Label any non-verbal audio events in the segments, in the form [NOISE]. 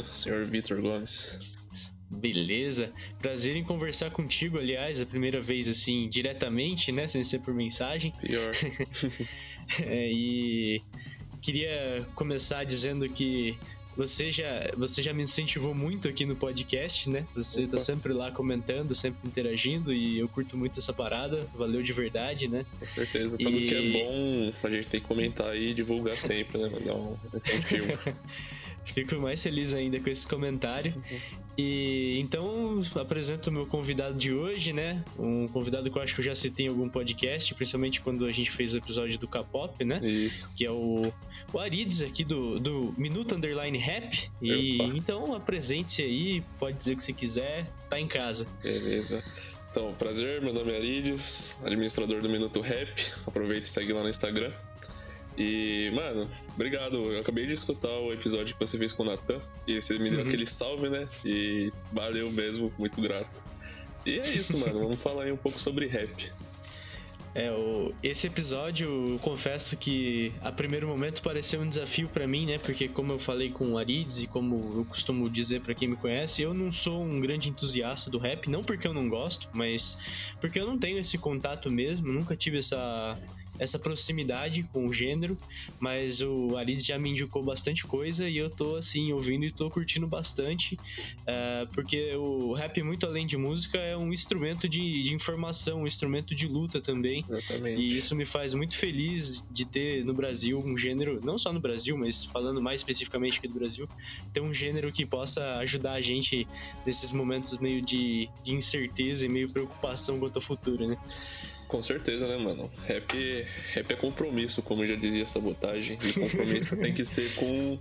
ouvindo, senhor Vitor Gomes. Beleza. Prazer em conversar contigo, aliás, a primeira vez assim, diretamente, né? Sem ser por mensagem. Pior. [LAUGHS] é, e queria começar dizendo que você já, você já me incentivou muito aqui no podcast, né? Você tá Opa. tá sempre lá comentando, sempre interagindo e eu curto muito essa parada. Valeu de verdade, né? Com certeza. Tudo e... que é bom, a gente tem que comentar e divulgar sempre, né? Mandar um, [LAUGHS] um filme. Fico mais feliz ainda com esse comentário. Uhum. E então apresento o meu convidado de hoje, né? Um convidado que eu acho que eu já citei em algum podcast, principalmente quando a gente fez o episódio do K-pop, né? Isso. Que é o, o Arides aqui do, do Minuto Underline Rap. E Opa. então apresente-se aí, pode dizer o que você quiser, tá em casa. Beleza. Então, prazer, meu nome é Arides, administrador do Minuto Rap. Aproveita e segue lá no Instagram. E, mano, obrigado. Eu acabei de escutar o episódio que você fez com o Natan. E você me deu uhum. aquele salve, né? E valeu mesmo, muito grato. E é isso, mano. [LAUGHS] Vamos falar aí um pouco sobre rap. É, o, esse episódio, eu confesso que a primeiro momento pareceu um desafio para mim, né? Porque como eu falei com o Arides e como eu costumo dizer para quem me conhece, eu não sou um grande entusiasta do rap, não porque eu não gosto, mas porque eu não tenho esse contato mesmo, nunca tive essa essa proximidade com o gênero, mas o Arides já me indicou bastante coisa e eu tô assim ouvindo e tô curtindo bastante, uh, porque o rap muito além de música é um instrumento de, de informação, um instrumento de luta também, Exatamente. e isso me faz muito feliz de ter no Brasil um gênero, não só no Brasil, mas falando mais especificamente aqui do Brasil, ter um gênero que possa ajudar a gente nesses momentos meio de, de incerteza e meio preocupação quanto ao futuro, né? Com certeza, né, mano? Rap, rap é compromisso, como já dizia Sabotagem. E compromisso tem que ser com,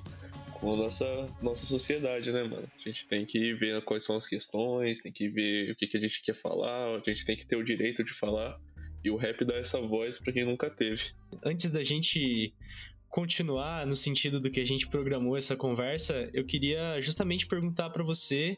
com a nossa, nossa sociedade, né, mano? A gente tem que ver quais são as questões, tem que ver o que, que a gente quer falar, a gente tem que ter o direito de falar. E o rap dá essa voz para quem nunca teve. Antes da gente continuar no sentido do que a gente programou essa conversa, eu queria justamente perguntar para você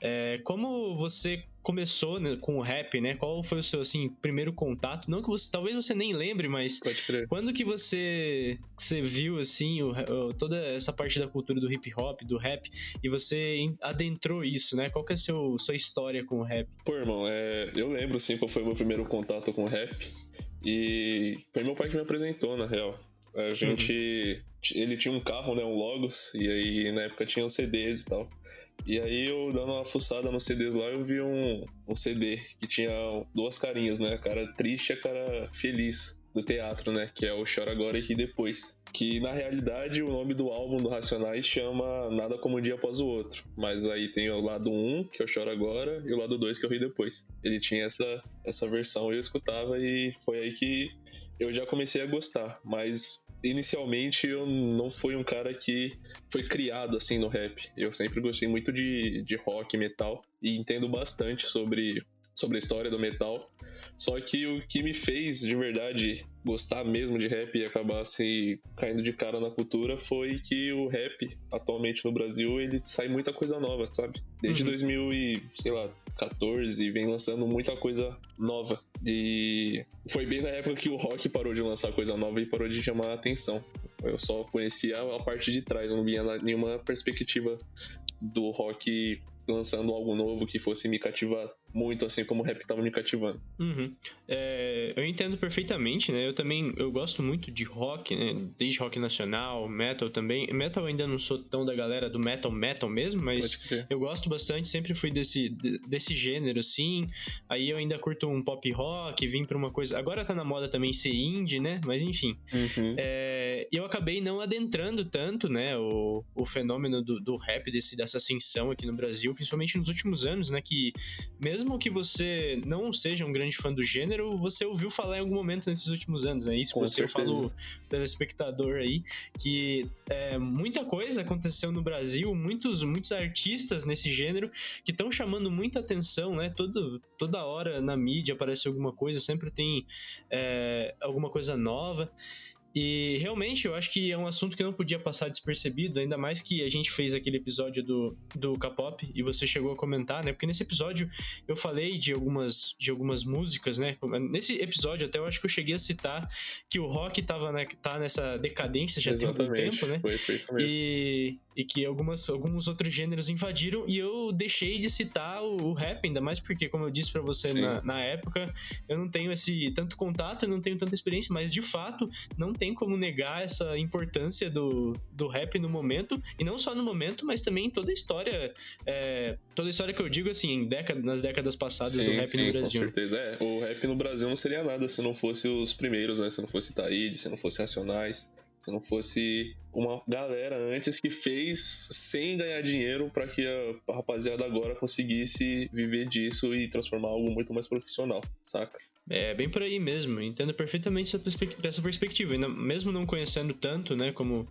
é, como você começou né, com o rap, né? Qual foi o seu assim primeiro contato? Não que você, talvez você nem lembre, mas quando que você você viu assim o, toda essa parte da cultura do hip hop, do rap e você adentrou isso, né? Qual que é a seu, sua história com o rap? Pô, irmão, é, eu lembro sim qual foi o meu primeiro contato com o rap e foi meu pai que me apresentou na real. A gente. Uhum. Ele tinha um carro, né? Um Logos, e aí na época tinha os CDs e tal. E aí eu dando uma fuçada nos CDs lá, eu vi um, um CD que tinha duas carinhas, né? A cara triste e a cara feliz do teatro, né? Que é o Chora Agora e Ri Depois. Que na realidade o nome do álbum do Racionais chama Nada Como Um Dia Após o Outro. Mas aí tem o lado 1, que eu choro agora, e o lado 2, que eu ri depois. Ele tinha essa, essa versão, eu escutava e foi aí que eu já comecei a gostar, mas inicialmente eu não fui um cara que foi criado assim no rap. Eu sempre gostei muito de, de rock, metal e entendo bastante sobre, sobre a história do metal. Só que o que me fez de verdade gostar mesmo de rap e acabar se caindo de cara na cultura foi que o rap atualmente no Brasil ele sai muita coisa nova, sabe? Desde uhum. 2000 e sei lá 14 vem lançando muita coisa nova. E foi bem na época que o rock parou de lançar coisa nova e parou de chamar a atenção. Eu só conhecia a parte de trás, não via nenhuma perspectiva do rock lançando algo novo que fosse me cativar muito, assim como o rap tava me cativando. Uhum. É, eu entendo perfeitamente, né? Eu também eu gosto muito de rock, né? Desde rock nacional, metal também. Metal ainda não sou tão da galera do metal metal mesmo, mas eu gosto bastante, sempre fui desse, desse gênero, assim. Aí eu ainda curto um pop rock, vim pra uma coisa. Agora tá na moda também ser indie, né? Mas enfim. Uhum. É, eu acabei não adentrando tanto, né? O, o fenômeno do, do rap, desse, dessa ascensão aqui no Brasil, principalmente nos últimos anos, né? Que mesmo mesmo que você não seja um grande fã do gênero, você ouviu falar em algum momento nesses últimos anos, é isso que você certeza. falou, telespectador aí, que é, muita coisa aconteceu no Brasil, muitos, muitos artistas nesse gênero que estão chamando muita atenção, né? Todo, toda hora na mídia aparece alguma coisa, sempre tem é, alguma coisa nova. E realmente eu acho que é um assunto que não podia passar despercebido, ainda mais que a gente fez aquele episódio do, do K-pop e você chegou a comentar, né? Porque nesse episódio eu falei de algumas, de algumas músicas, né? Nesse episódio até eu acho que eu cheguei a citar que o rock tava né, tá nessa decadência já Exatamente. tem algum tempo, né? Foi, foi isso mesmo. E, e que algumas, alguns outros gêneros invadiram e eu deixei de citar o, o rap, ainda mais porque, como eu disse para você na, na, época, eu não tenho esse tanto contato, eu não tenho tanta experiência, mas de fato não tem como negar essa importância do, do rap no momento, e não só no momento, mas também toda a história, é, toda a história que eu digo assim, década, nas décadas passadas sim, do rap sim, no Brasil. Com certeza, é, o rap no Brasil não seria nada se não fosse os primeiros, né, se não fosse Taíde, se não fosse Racionais, se não fosse uma galera antes que fez sem ganhar dinheiro para que a rapaziada agora conseguisse viver disso e transformar algo muito mais profissional, saca? É bem por aí mesmo, entendo perfeitamente essa perspectiva. Ainda, mesmo não conhecendo tanto, né, como,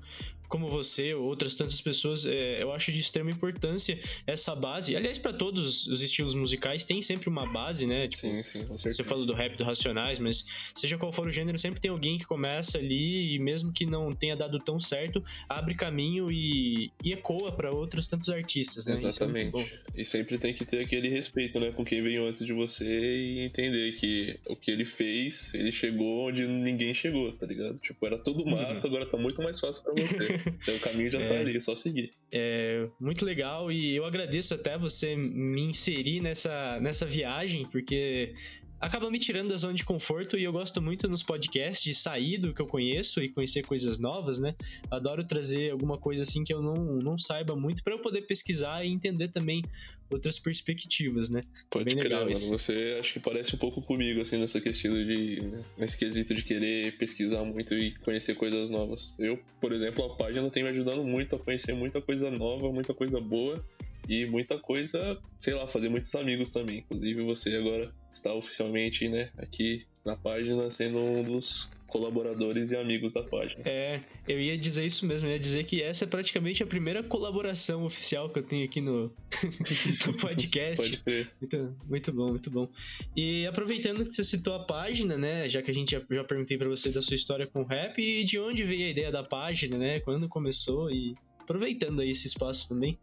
como você ou outras tantas pessoas, é, eu acho de extrema importância essa base. Aliás, para todos os estilos musicais tem sempre uma base, né? Tipo, sim, sim, com certeza. Você falou do rap, do Racionais, mas seja qual for o gênero, sempre tem alguém que começa ali e mesmo que não tenha dado tão certo, abre caminho e, e ecoa para outros tantos artistas, né? É Exatamente. É e sempre tem que ter aquele respeito, né, com quem veio antes de você e entender que o que ele fez, ele chegou onde ninguém chegou, tá ligado? Tipo, era tudo uhum. mato, uhum. agora tá muito mais fácil para você. [LAUGHS] então o caminho já tá [LAUGHS] é, tá ali, é só seguir. É muito legal e eu agradeço até você me inserir nessa, nessa viagem, porque acaba me tirando da zona de conforto e eu gosto muito nos podcasts de sair do que eu conheço e conhecer coisas novas, né? Adoro trazer alguma coisa assim que eu não, não saiba muito para eu poder pesquisar e entender também outras perspectivas, né? Pode Bem crer, mano. Você acho que parece um pouco comigo, assim, nessa questão de. nesse quesito de querer pesquisar muito e conhecer coisas novas. Eu, por exemplo, a página tem me ajudando muito a conhecer muita coisa nova, muita coisa boa e muita coisa, sei lá, fazer muitos amigos também. Inclusive você agora está oficialmente, né, aqui na página sendo um dos colaboradores e amigos da página. É, eu ia dizer isso mesmo, eu ia dizer que essa é praticamente a primeira colaboração oficial que eu tenho aqui no, [LAUGHS] no podcast. Pode crer. Muito, muito bom, muito bom. E aproveitando que você citou a página, né, já que a gente já, já perguntei para você da sua história com rap e de onde veio a ideia da página, né, quando começou e aproveitando aí esse espaço também.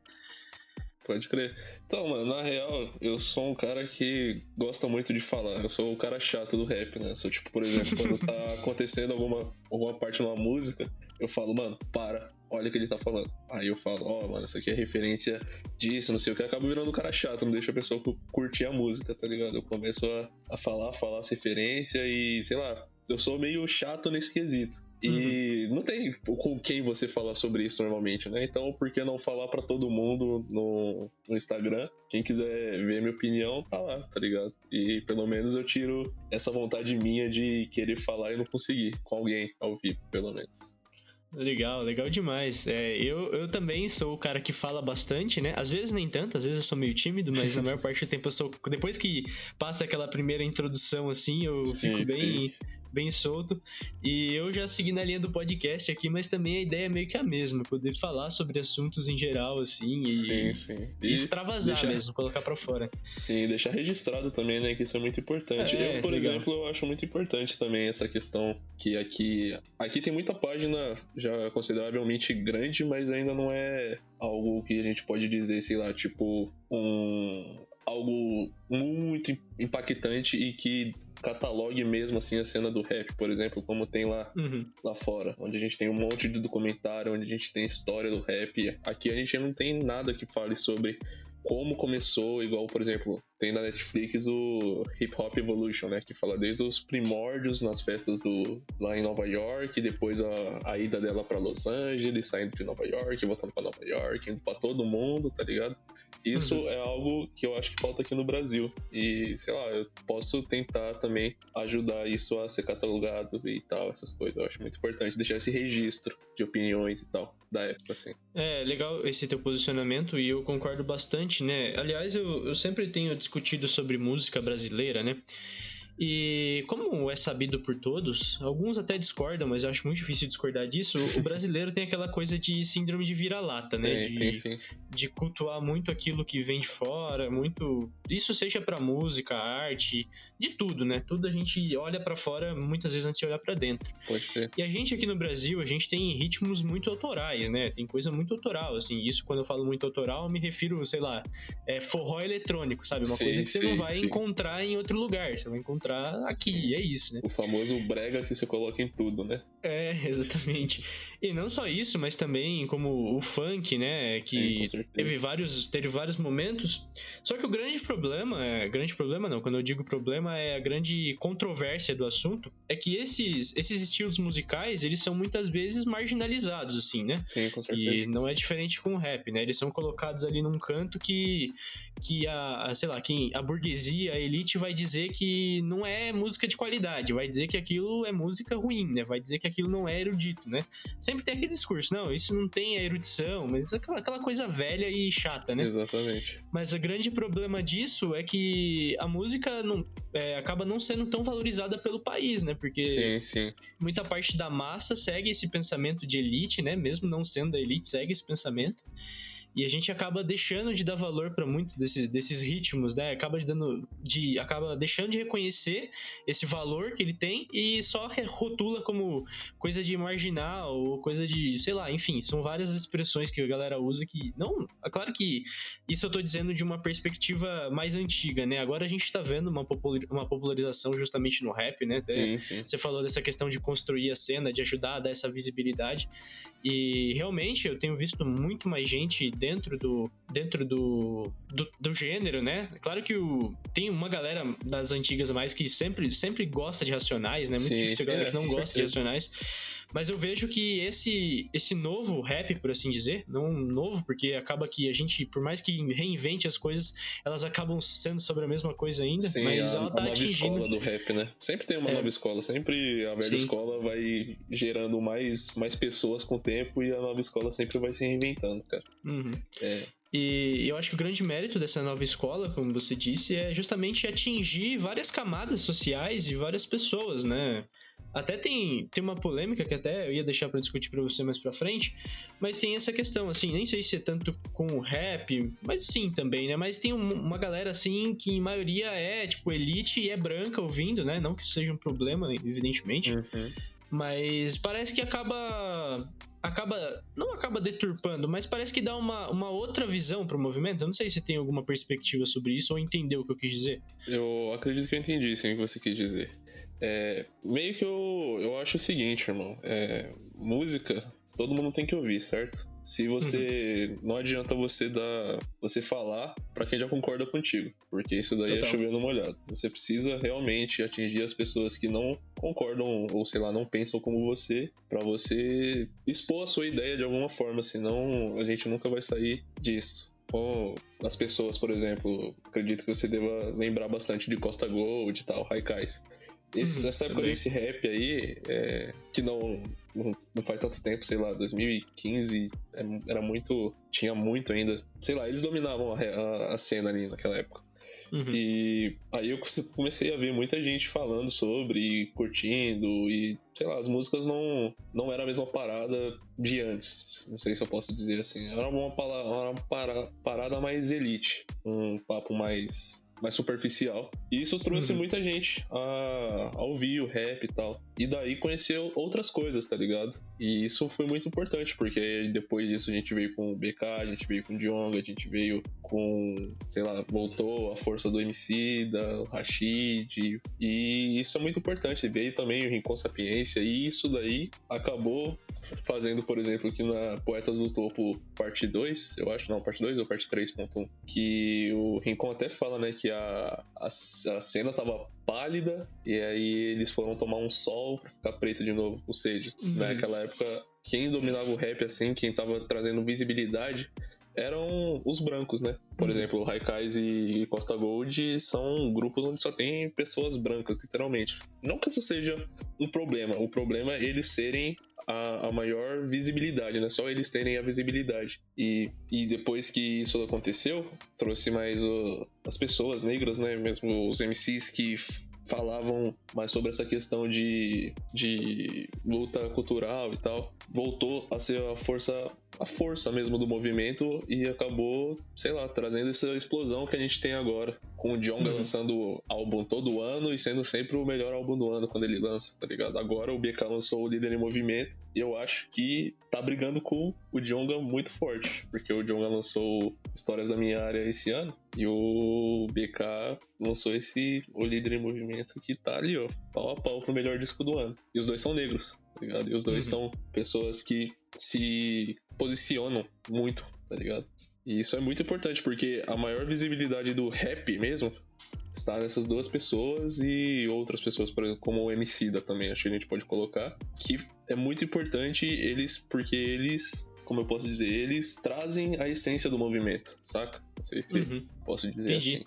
Pode crer. Então, mano, na real, eu sou um cara que gosta muito de falar. Eu sou o cara chato do rap, né? Sou tipo, por exemplo, quando tá [LAUGHS] acontecendo alguma, alguma parte numa música, eu falo, mano, para, olha o que ele tá falando. Aí eu falo, ó, oh, mano, isso aqui é referência disso, não sei o que. Acabo virando um cara chato, não deixa a pessoa curtir a música, tá ligado? Eu começo a, a falar, falar as referências e, sei lá, eu sou meio chato nesse quesito. E uhum. não tem com quem você falar sobre isso normalmente, né? Então, por que não falar para todo mundo no, no, Instagram? Quem quiser ver minha opinião, tá lá, tá ligado? E pelo menos eu tiro essa vontade minha de querer falar e não conseguir com alguém ao vivo, pelo menos. Legal, legal demais. É, eu, eu também sou o cara que fala bastante, né? Às vezes nem tanto, às vezes eu sou meio tímido, mas na [LAUGHS] maior parte do tempo eu sou. Depois que passa aquela primeira introdução, assim, eu sim, fico bem. Sim bem solto. E eu já segui na linha do podcast aqui, mas também a ideia é meio que a mesma, poder falar sobre assuntos em geral, assim, e, sim, sim. e, e extravasar deixar... mesmo, colocar para fora. Sim, deixar registrado também, né, que isso é muito importante. É, eu, por legal. exemplo, eu acho muito importante também essa questão que aqui, aqui tem muita página já consideravelmente grande, mas ainda não é algo que a gente pode dizer, sei lá, tipo, um algo muito impactante e que catalogue mesmo assim a cena do rap, por exemplo, como tem lá uhum. lá fora, onde a gente tem um monte de documentário, onde a gente tem história do rap. Aqui a gente não tem nada que fale sobre como começou, igual, por exemplo, tem na Netflix o Hip Hop Evolution, né? Que fala desde os primórdios nas festas do lá em Nova York, depois a, a ida dela para Los Angeles, saindo de Nova York, voltando para Nova York, indo para todo mundo, tá ligado? Isso uhum. é algo que eu acho que falta aqui no Brasil. E, sei lá, eu posso tentar também ajudar isso a ser catalogado e tal, essas coisas. Eu acho muito importante deixar esse registro de opiniões e tal, da época, assim. É, legal esse teu posicionamento e eu concordo bastante, né? Aliás, eu, eu sempre tenho discutido sobre música brasileira, né? E como é sabido por todos, alguns até discordam, mas eu acho muito difícil discordar disso. O brasileiro tem aquela coisa de síndrome de vira-lata, né? Tem, de, tem sim. de cultuar muito aquilo que vem de fora, muito. Isso seja pra música, arte, de tudo, né? Tudo a gente olha para fora muitas vezes antes de olhar para dentro. Pode ser. E a gente aqui no Brasil, a gente tem ritmos muito autorais, né? Tem coisa muito autoral, assim. Isso quando eu falo muito autoral, eu me refiro, sei lá, é forró eletrônico, sabe? Uma Sim, coisa que você não sim, vai sim. encontrar em outro lugar, você vai encontrar aqui, é isso, né? O famoso brega que você coloca em tudo, né? É, [LAUGHS] exatamente. E não só isso, mas também como o funk, né? Que certeza. teve vários, teve vários momentos. Só que o grande problema, é, grande problema não, quando eu digo problema é a grande controvérsia do assunto, é que esses, esses estilos musicais, eles são muitas vezes marginalizados, assim, né? Sim, com E certeza. não é diferente com o rap, né? Eles são colocados ali num canto que, que a, a, sei lá, que a burguesia, a elite vai dizer que não é música de qualidade, vai dizer que aquilo é música ruim, né? Vai dizer que aquilo não é erudito, né? Sempre tem aquele discurso, não, isso não tem a erudição, mas aquela, aquela coisa velha e chata, né? Exatamente. Mas o grande problema disso é que a música não, é, acaba não sendo tão valorizada pelo país, né? Porque Sim, sim. muita parte da massa segue esse pensamento de elite, né? Mesmo não sendo da elite, segue esse pensamento. E a gente acaba deixando de dar valor para muitos desses, desses ritmos, né? Acaba de dando de acaba deixando de reconhecer esse valor que ele tem e só rotula como coisa de marginal ou coisa de, sei lá, enfim, são várias expressões que a galera usa que não, é claro que isso eu tô dizendo de uma perspectiva mais antiga, né? Agora a gente tá vendo uma, uma popularização justamente no rap, né? Até Sim, sim. você falou dessa questão de construir a cena, de ajudar a dar essa visibilidade. E realmente eu tenho visto muito mais gente dentro do dentro do, do, do gênero, né? Claro que o, tem uma galera das antigas mais que sempre, sempre gosta de Racionais, né? Muito Sim, difícil a galera é, que não gosta de certeza. Racionais. Mas eu vejo que esse, esse novo rap, por assim dizer, não novo, porque acaba que a gente, por mais que reinvente as coisas, elas acabam sendo sobre a mesma coisa ainda, Sim, mas a, ela tá a nova atingindo. escola do rap, né? Sempre tem uma É. nova escola, sempre a velha Sim. escola vai gerando mais, mais pessoas com o tempo e a nova escola sempre vai se reinventando, cara. Uhum. É, E eu acho que o grande mérito dessa nova escola, como você disse, é justamente atingir várias camadas sociais e várias pessoas, né? Até tem, tem uma polêmica que até eu ia deixar pra discutir pra você mais pra frente, mas tem essa questão, assim, nem sei se é tanto com o rap, mas sim também, né? Mas tem um- uma galera, assim, que em maioria é, tipo, elite e é branca ouvindo, né? Não que isso seja um problema, evidentemente, uhum. mas parece que acaba. Acaba. Não acaba deturpando, mas parece que dá uma, uma outra visão pro movimento. Eu não sei se tem alguma perspectiva sobre isso ou entendeu o que eu quis dizer. Eu acredito que eu entendi sim o que você quis dizer. É, meio que eu, eu acho o seguinte, irmão. É, música, todo mundo tem que ouvir, certo? Se você. Não adianta você dar. Você falar pra quem já concorda contigo. Porque isso daí Total. é chover no molhado. Você precisa realmente atingir as pessoas que não concordam, ou sei lá, não pensam como você, pra você expor a sua ideia de alguma forma. Senão a gente nunca vai sair disso. Com as pessoas, por exemplo, acredito que você deva lembrar bastante de Costa Gold e tal, Haikais. Esse, Uhum, essa época também. desse rap aí, é, que não, não, não faz tanto tempo, sei lá, 2015, é, era muito. Tinha muito ainda. Sei lá, eles dominavam a, a- a cena ali naquela época. Uhum. E aí eu comecei a ver muita gente falando sobre, e curtindo, e sei lá, as músicas não, não era a mesma parada de antes. Não sei se eu posso dizer assim. Era uma, uma para- parada mais elite, um papo mais, mais superficial. E isso trouxe Uhum. muita gente a, a ouvir o rap e tal. E daí conheceu outras coisas, tá ligado? E isso foi muito importante, porque depois disso a gente veio com o BK, a gente veio com o Djonga, a gente veio com, sei lá, voltou a força do MC, da Rashid, e isso é muito importante. Veio também o Rincon Sapiência, e isso daí acabou fazendo, por exemplo, que na Poetas do Topo parte 2, eu acho, não, parte 2 ou parte 3.1, que o Rincon até fala, né, que a, a, a cena tava pálida, e aí eles foram tomar um sol pra ficar preto de novo, ou seja, Uhum. naquela época, quem dominava o rap, assim, quem tava trazendo visibilidade eram os brancos, né? Por Uhum. exemplo, Raikais e Costa Gold são grupos onde só tem pessoas brancas, literalmente. Não que isso seja um problema, o problema é eles serem a, a maior visibilidade, né? Só eles terem a visibilidade. E, e depois que isso aconteceu, trouxe mais o- as pessoas negras, né? Mesmo os MCs que falavam mais sobre essa questão de, de luta cultural e tal, voltou a ser a força a força mesmo do movimento e acabou, sei lá, trazendo essa explosão que a gente tem agora. Com o Jonga uhum. lançando álbum todo ano e sendo sempre o melhor álbum do ano quando ele lança, tá ligado? Agora o BK lançou o Líder em Movimento e eu acho que tá brigando com o Jonga muito forte, porque o Jonga lançou Histórias da Minha Área esse ano e o BK lançou esse O Líder em Movimento que tá ali, ó, pau a pau pro melhor disco do ano. E os dois são negros, tá ligado? E os dois uhum. são pessoas que se posicionam muito, tá ligado? E isso é muito importante, porque a maior visibilidade do rap mesmo está nessas duas pessoas e outras pessoas, por exemplo, como o MC da também, acho que a gente pode colocar, que é muito importante eles, porque eles, como eu posso dizer, eles trazem a essência do movimento, saca? Não sei se uhum. posso dizer Entendi. assim.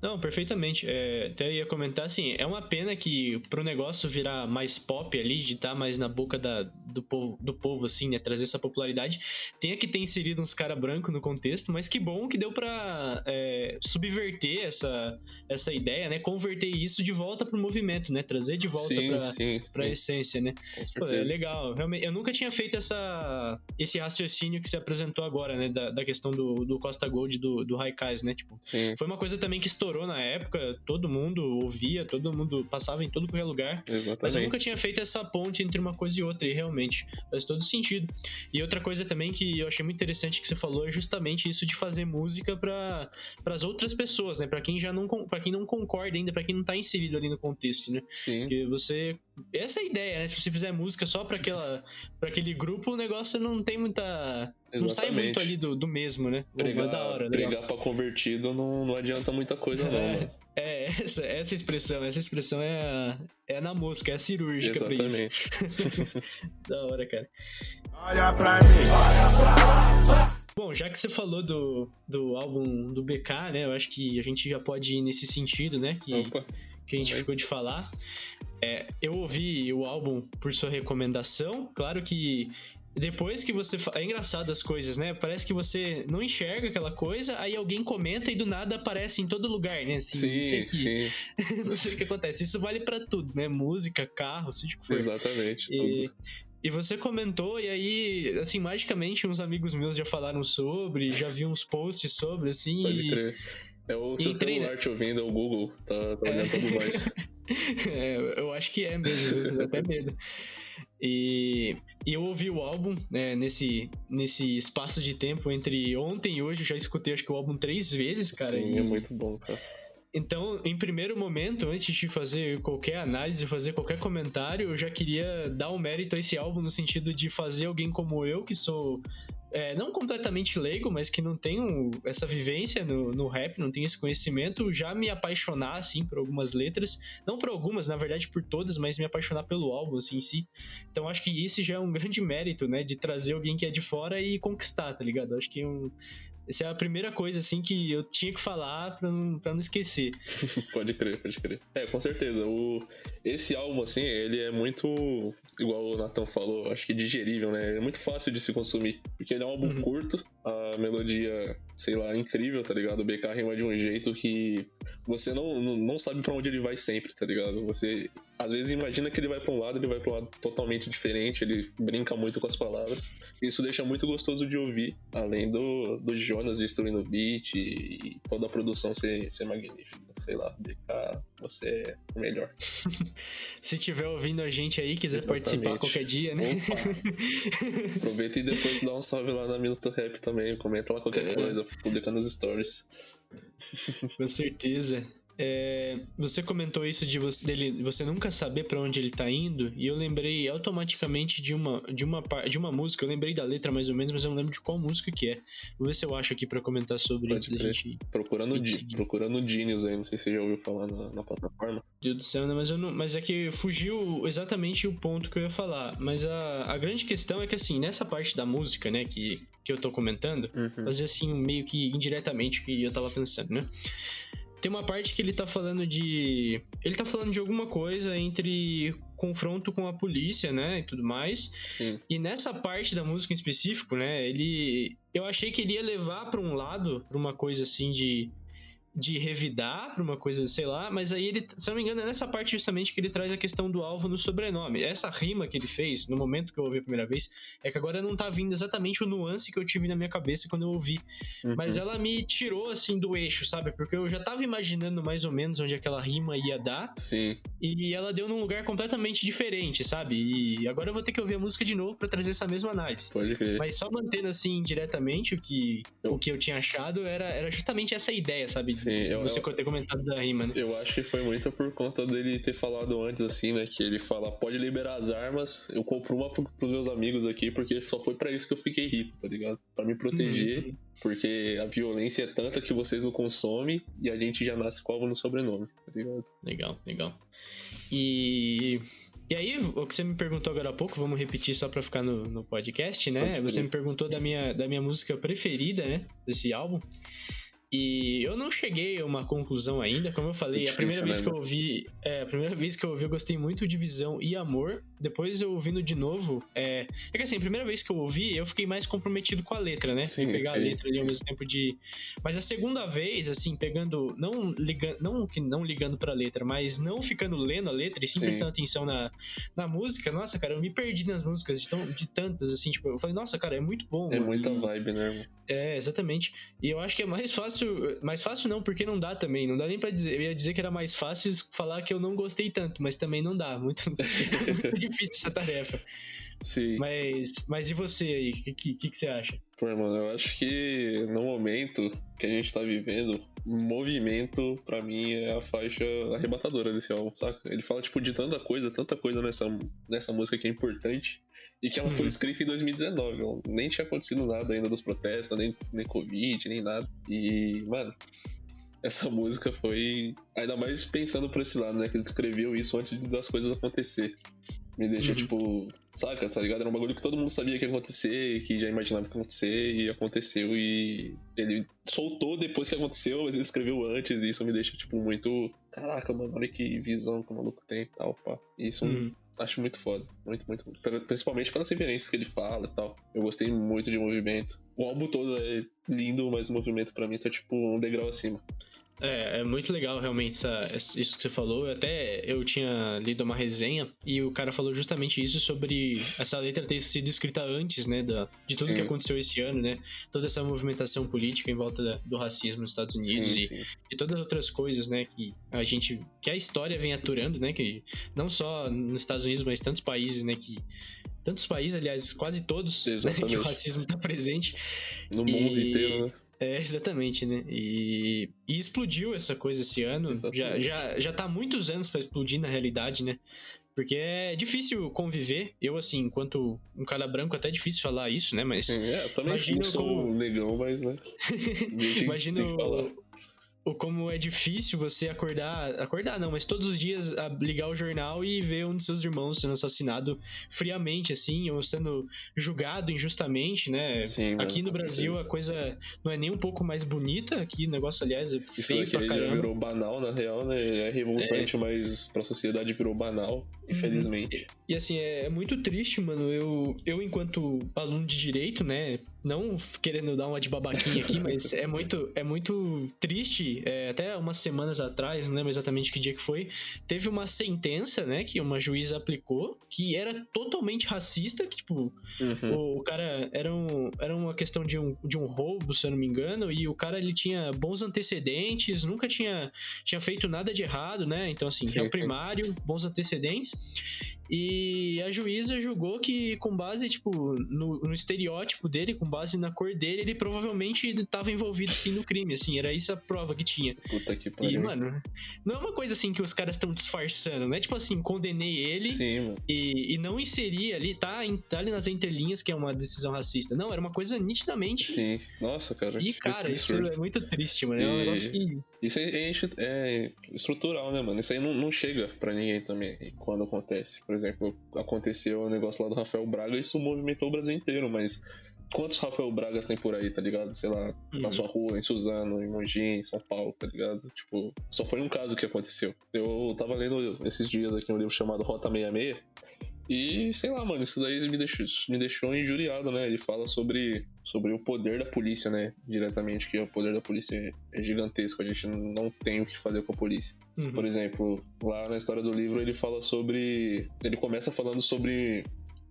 Não, perfeitamente. É, até ia comentar assim, é uma pena que pro negócio virar mais pop ali, de estar tá mais na boca da, do, povo, do povo, assim, né? Trazer essa popularidade, tenha que ter inserido uns cara branco no contexto, mas que bom que deu pra é, subverter essa, essa ideia, né? Converter isso de volta pro movimento, né? Trazer de volta sim, pra, sim, pra sim. essência, né? Pô, é legal. Realmente, eu nunca tinha feito essa, esse raciocínio que se apresentou agora, né? Da, da questão do, do Costa Gold do, do Raikais, né? Tipo, sim. foi uma coisa também que estourou estourou na época, todo mundo ouvia, todo mundo passava em todo qualquer lugar. Exatamente. Mas eu nunca tinha feito essa ponte entre uma coisa e outra, e realmente faz todo sentido. E outra coisa também que eu achei muito interessante que você falou é justamente isso de fazer música para as outras pessoas, né? Para quem já não para quem não concorda ainda, para quem não tá inserido ali no contexto, né? Sim. Porque você essa é a ideia, né? Se você fizer música só para aquela para aquele grupo, o negócio não tem muita Exatamente. Não sai muito ali do, do mesmo, né? Pregar, da hora, pregar pra convertido não, não adianta muita coisa, não, é, mano. É, essa, essa expressão, essa expressão é, a, é na música, é a cirúrgica Exatamente. pra isso. [LAUGHS] da hora, cara. Olha pra mim, olha pra Bom, já que você falou do, do álbum do BK, né? Eu acho que a gente já pode ir nesse sentido, né? Que, Opa. Que a gente ficou de falar. É, eu ouvi o álbum por sua recomendação. Claro que depois que você. É engraçado as coisas, né? Parece que você não enxerga aquela coisa, aí alguém comenta e do nada aparece em todo lugar, né? Assim, sim, não sei sim. [LAUGHS] não sei o que acontece. Isso vale para tudo, né? Música, carro, seja o que for. Exatamente. E, e você comentou, e aí, assim, magicamente uns amigos meus já falaram sobre, já vi uns posts sobre, assim. Pode e... crer. É o seu Entrei, celular te ouvindo, é o Google, tá, tá olhando é... tudo mais. [LAUGHS] é, eu acho que é mesmo, até medo. E, e, eu ouvi o álbum né, nesse, nesse espaço de tempo entre ontem e hoje. Eu já escutei acho que o álbum três vezes, cara. Sim, e... é muito bom, cara. Então, em primeiro momento, antes de fazer qualquer análise, fazer qualquer comentário, eu já queria dar um mérito a esse álbum no sentido de fazer alguém como eu, que sou é, não completamente leigo, mas que não tenho essa vivência no, no rap, não tenho esse conhecimento, já me apaixonar, assim, por algumas letras. Não por algumas, na verdade por todas, mas me apaixonar pelo álbum, assim, em si. Então acho que esse já é um grande mérito, né, de trazer alguém que é de fora e conquistar, tá ligado? Acho que é um, essa é a primeira coisa, assim, que eu tinha que falar pra não, pra não esquecer. [LAUGHS] pode crer, pode crer. É, com certeza. O, esse álbum, assim, ele é muito, igual o Nathan falou, acho que digerível, né? É muito fácil de se consumir. Porque ele é um álbum uhum. curto, a melodia, sei lá, incrível, tá ligado? O BK rima de um jeito que você não, não sabe para onde ele vai sempre, tá ligado? Você às vezes imagina que ele vai para um lado, ele vai para um lado totalmente diferente, ele brinca muito com as palavras. Isso deixa muito gostoso de ouvir, além do, do Jonas destruindo o beat e, toda a produção ser, ser magnífica. Sei lá, BK, você é o melhor. [LAUGHS] Se tiver ouvindo a gente aí, quiser Exatamente. participar qualquer dia, né? [LAUGHS] Aproveita e depois dá um salve lá na Minuto Rap também, comenta lá qualquer é. coisa, publica nos stories. Com certeza. É, você comentou isso de você, dele, você nunca saber para onde ele tá indo, e eu lembrei automaticamente de uma, de, uma, de uma música, eu lembrei da letra mais ou menos, mas eu não lembro de qual música que é. Vou ver se eu acho aqui para comentar sobre Pode da gente. Procurando, di, procurando Genius aí, não sei se você já ouviu falar na, na plataforma. Deus do céu, né? Mas, eu não, mas é que fugiu exatamente o ponto que eu ia falar. Mas a, a grande questão é que, assim, nessa parte da música, né, que, que eu tô comentando, uhum. fazer assim, meio que indiretamente o que eu tava pensando, né? Tem uma parte que ele tá falando de. Ele tá falando de alguma coisa entre confronto com a polícia, né? E tudo mais. Sim. E nessa parte da música em específico, né? Ele. Eu achei que ele ia levar para um lado, pra uma coisa assim de de revidar pra uma coisa, sei lá, mas aí ele, se não me engano, é nessa parte justamente que ele traz a questão do alvo no sobrenome. Essa rima que ele fez, no momento que eu ouvi a primeira vez, é que agora não tá vindo exatamente o nuance que eu tive na minha cabeça quando eu ouvi. Uhum. Mas ela me tirou, assim, do eixo, sabe? Porque eu já tava imaginando mais ou menos onde aquela rima ia dar, Sim. e ela deu num lugar completamente diferente, sabe? E agora eu vou ter que ouvir a música de novo pra trazer essa mesma análise. Pode crer. Mas só mantendo assim diretamente o que, Eu- o que eu tinha achado era, era justamente essa ideia, sabe? Sim, eu- você eu- ter comentado da rima, né? Eu acho que foi muito por conta dele ter falado antes, assim, né? Que ele fala, pode liberar as armas, eu compro uma pro, pros meus amigos aqui, porque só foi pra isso que eu fiquei rico, tá ligado? Pra me proteger, Uhum. porque a violência é tanta que vocês não consomem e a gente já nasce com algo no sobrenome, tá ligado? Legal, legal. E. E aí, o que você me perguntou agora há pouco, vamos repetir só pra ficar no, no podcast, né? Você me perguntou da minha, da minha música preferida, né? Desse álbum. E eu não cheguei a uma conclusão ainda, como eu falei, a primeira vez né, que eu mano? ouvi, é, a primeira vez que eu ouvi, eu gostei muito de Visão e Amor. Depois eu ouvindo de novo, é, é que assim, a primeira vez que eu ouvi, eu fiquei mais comprometido com a letra, né? Sim, de pegar a sim, letra ali ao mesmo tempo de, mas a segunda vez, assim, pegando, não ligando, não que não ligando pra letra, mas não ficando lendo a letra e sim, Sim. prestando atenção na, na música, nossa, cara, eu me perdi nas músicas de, tão, de tantas, assim, tipo, eu falei, nossa, cara, é muito bom. É mano, muita vibe, né, irmão? é, exatamente. E eu acho que é mais fácil. Mais fácil não, porque não dá também. Não dá nem pra dizer. Eu ia dizer que era mais fácil falar que eu não gostei tanto, mas também não dá. Muito, [LAUGHS] muito difícil essa tarefa. Sim. Mas, mas e você aí? O que, que, que você acha? Pô, mano, eu acho que no momento que a gente tá vivendo, movimento, pra mim, é a faixa arrebatadora desse álbum, saca? Ele fala, tipo, de tanta coisa, tanta coisa nessa, nessa música que é importante, e que ela foi Uhum. escrita em 2019, ó. nem tinha acontecido nada ainda dos protestos, nem, nem Covid, nem nada. E, mano, essa [LAUGHS] música foi. Ainda mais pensando por esse lado, né? Que ele escreveu isso antes das coisas acontecer. Me deixa, Uhum. tipo, saca, tá ligado? Era um bagulho que todo mundo sabia que ia acontecer, que já imaginava que ia acontecer, e aconteceu, e ele soltou depois que aconteceu, mas ele escreveu antes, e isso me deixa, tipo, muito. Caraca, mano, olha que visão que o maluco tem e tal, pá. E isso Hum, acho muito foda. Muito, muito. Pelo- Principalmente pelas referências que ele fala e tal. Eu gostei muito de movimento. O álbum todo é lindo, mas o movimento pra mim tá, tipo, um degrau acima. É, é muito legal realmente essa- isso que você falou. Até eu tinha lido uma resenha e o cara falou justamente isso sobre essa letra ter sido escrita antes, né, da, de tudo Sim. que aconteceu esse ano, né? Toda essa movimentação política em volta da- do racismo nos Estados Unidos Sim, e sim. e todas as outras coisas, né, que a gente, que a história vem aturando, né, que não só nos Estados Unidos, mas tantos países, né, que tantos países, aliás, quase todos, [LAUGHS] né, que o racismo está presente. No mundo E- inteiro, né? É, exatamente, né? E, e explodiu essa coisa esse ano. Já, Exatamente. já, já tá há muitos anos pra explodir na realidade, né? Porque é difícil conviver. Eu, assim, enquanto um cara branco, até é difícil falar isso, né? Mas é, eu também Imagina não sou como- negão, mas, né? [LAUGHS] A como é difícil você acordar. Acordar não, mas todos os dias a- ligar o jornal e ver um de seus irmãos sendo assassinado friamente, assim, ou sendo julgado injustamente, né? Sim, Aqui no Brasil a certeza. coisa não é nem um pouco mais bonita. Aqui o negócio, aliás, é Isso feio daqui pra já caramba. virou banal, na real, né? É revoltante, mas pra sociedade virou banal, Uhum. infelizmente. E assim, é, é muito triste, mano. Eu, eu, enquanto aluno de direito, né? Não querendo dar uma de babaquinha aqui, [LAUGHS] mas é muito, é muito triste. é, até umas semanas atrás, não lembro exatamente que dia que foi, teve uma sentença, né? Que uma juíza aplicou, que era totalmente racista, que, tipo, Uhum. o, o cara era, um, era uma questão de um, de um roubo, se eu não me engano, e o cara ele tinha bons antecedentes, nunca tinha, tinha feito nada de errado, né? Então, assim, Sim, é o primário, bons antecedentes. E a juíza julgou que, com base, tipo, no, no estereótipo dele, com base na cor dele, ele provavelmente estava envolvido sim no crime, assim, era isso a prova que tinha. Puta que E, pariu. mano, não é uma coisa assim que os caras estão disfarçando, não é tipo assim, condenei ele Sim, e, e não inserir ali, tá, tá ali nas entrelinhas que é uma decisão racista. Não, era uma coisa nitidamente. Sim. Nossa, cara. E, cara, isso absurdo. é muito triste, mano. É um E- negócio que. Isso é, é é estrutural, né, mano? Isso aí não, não chega pra ninguém também quando acontece. Por exemplo, aconteceu o negócio lá do Rafael Braga, isso movimentou o Brasil inteiro, mas quantos Rafael Bragas tem por aí, tá ligado? Sei lá, Uhum. na sua rua, em Suzano, em Mogi, em São Paulo, tá ligado? Tipo, só foi um caso que aconteceu. Eu tava lendo esses dias aqui um livro chamado Rota 66, E sei lá, mano, isso daí me deixou, me deixou injuriado, né? Ele fala sobre, sobre o poder da polícia, né? Diretamente, que o poder da polícia é gigantesco, a gente não tem o que fazer com a polícia. Uhum. Por exemplo, lá na história do livro ele fala sobre. Ele começa falando sobre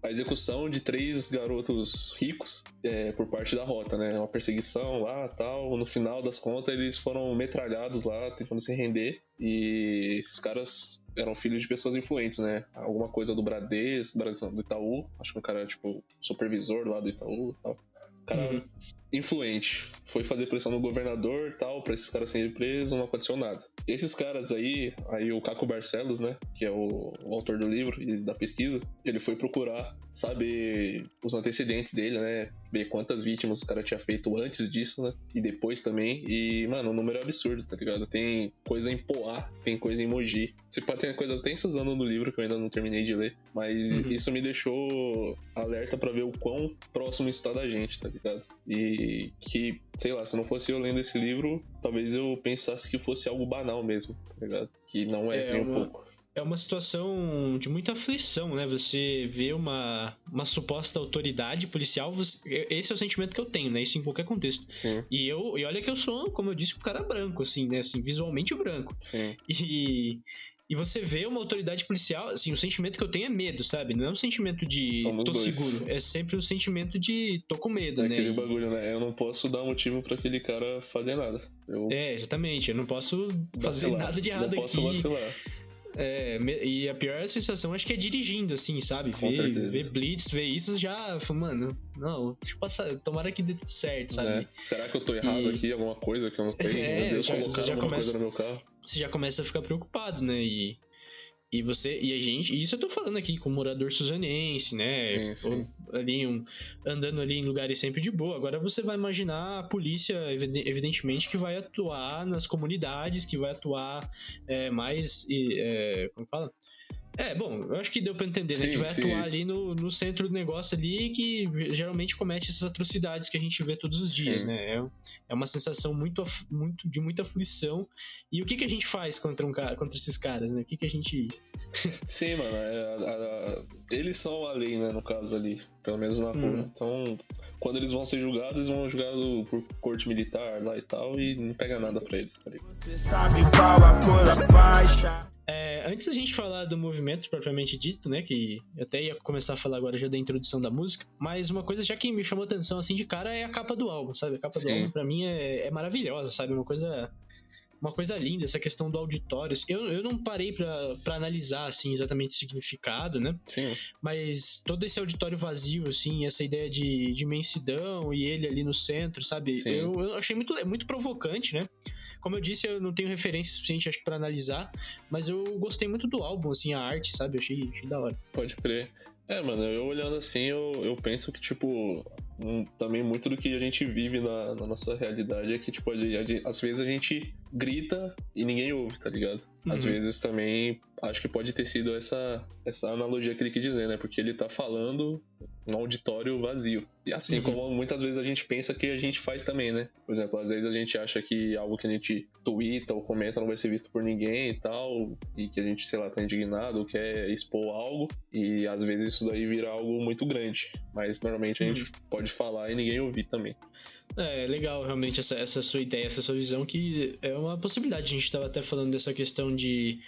a execução de três garotos ricos é, por parte da rota, né? Uma perseguição lá tal. No final das contas, eles foram metralhados lá, tentando se render. E esses caras eram filhos de pessoas influentes, né? Alguma coisa do Bradesco, do Itaú. Acho que um cara, tipo, supervisor lá do Itaú e tal. Cara Uhum. Influente. Foi fazer pressão no governador e tal, pra esses caras serem presos, não aconteceu nada. Esses caras aí, aí o Caco Barcelos, né? Que é o, o autor do livro e da pesquisa, ele foi procurar saber os antecedentes dele, né? Ver quantas vítimas o cara tinha feito antes disso, né? E depois também. E, mano, o número é absurdo, tá ligado? Tem coisa em Poá, tem coisa em Mogi. Se pá, tem coisa até em Suzano no livro que eu ainda não terminei de ler. Mas Uhum. isso me deixou alerta pra ver o quão próximo isso tá da gente, tá ligado? E que, sei lá, se não fosse eu lendo esse livro, talvez eu pensasse que fosse algo banal mesmo, tá ligado? Que não é, É, nem um uma- pouco. É uma situação de muita aflição, né? Você vê uma, uma suposta autoridade policial, você- esse é o sentimento que eu tenho, né? Isso em qualquer contexto. Sim, E eu, e olha que eu sou, como eu disse, um cara branco, assim, né? Assim, visualmente branco. sim. E, e você vê uma autoridade policial, assim, o sentimento que eu tenho é medo, sabe? Não é um sentimento de Somos tô dois. seguro, é sempre um sentimento de tô com medo, É né? aquele bagulho, né? Eu não posso dar motivo pra aquele cara fazer nada. Eu É, exatamente, eu não posso fazer vacilar. nada de errado Não posso aqui. vacilar. É, e a pior sensação acho que é dirigindo, assim, sabe? Com Ver, certeza. ver blitz, ver isso já. Mano, não, deixa eu passar. Tomara que dê tudo certo, sabe? né? Será que eu tô errado E- aqui? Alguma coisa que eu não sei? [LAUGHS] É, Meu Deus, já- colocaram já alguma começa- coisa no meu carro. Você já começa a ficar preocupado, né? E, e você. E a gente. E isso eu tô falando aqui com morador suzanense, né? Sim, sim. Ou Ali, um, andando ali em lugares sempre de boa. Agora você vai imaginar a polícia, evide- evidentemente, que vai atuar nas comunidades, que vai atuar é, mais. e, é, como fala? É, bom, eu acho que deu pra entender, né? Sim, Que vai sim. atuar ali no, no centro do negócio ali que geralmente comete essas atrocidades que a gente vê todos os dias, Sim. né? É, é uma sensação muito, muito de muita aflição. E o que, que a gente faz contra, um, contra esses caras, né? O que, que a gente. [LAUGHS] Sim, mano. é, a- a- eles são a lei, né? No caso ali. Pelo menos na rua. Hum. Então, quando eles vão ser julgados, eles vão julgados por corte militar lá e tal. E não pega nada pra eles, tá ligado? Você sabe qual a cor da faixa? Antes da gente falar do movimento propriamente dito, né? Que eu até ia começar a falar agora já da introdução da música. Mas uma coisa já que me chamou atenção assim de cara é a capa do álbum, sabe? A capa do Sim. álbum pra mim é, é maravilhosa, sabe? Uma coisa. Uma coisa linda, essa questão do auditório. Eu, eu não parei pra, pra analisar, assim, exatamente o significado, né? Sim. Mas todo esse auditório vazio, assim, essa ideia de, de imensidão e ele ali no centro, sabe? Sim. Eu, eu achei muito, muito provocante, né? Como eu disse, eu não tenho referência suficiente, acho pra analisar, mas eu gostei muito do álbum, assim, a arte, sabe? Eu achei, achei da hora. Pode crer. É, mano, eu olhando assim, eu, eu penso que, tipo, também muito do que a gente vive na, na nossa realidade é que, tipo, a gente- às vezes a gente grita e ninguém ouve, tá ligado? Às Uhum. vezes também acho que pode ter sido essa, essa analogia que ele quis dizer, né? Porque ele tá falando num auditório vazio. E assim Uhum. como muitas vezes a gente pensa que a gente faz também, né? Por exemplo, às vezes a gente acha que algo que a gente twitta ou comenta não vai ser visto por ninguém e tal, e que a gente, sei lá, tá indignado ou quer expor algo, e às vezes isso daí vira algo muito grande. Mas normalmente a gente pode falar e ninguém ouvir também. É, legal realmente essa, essa sua ideia, essa sua visão, que é uma possibilidade. A gente tava até falando dessa questão de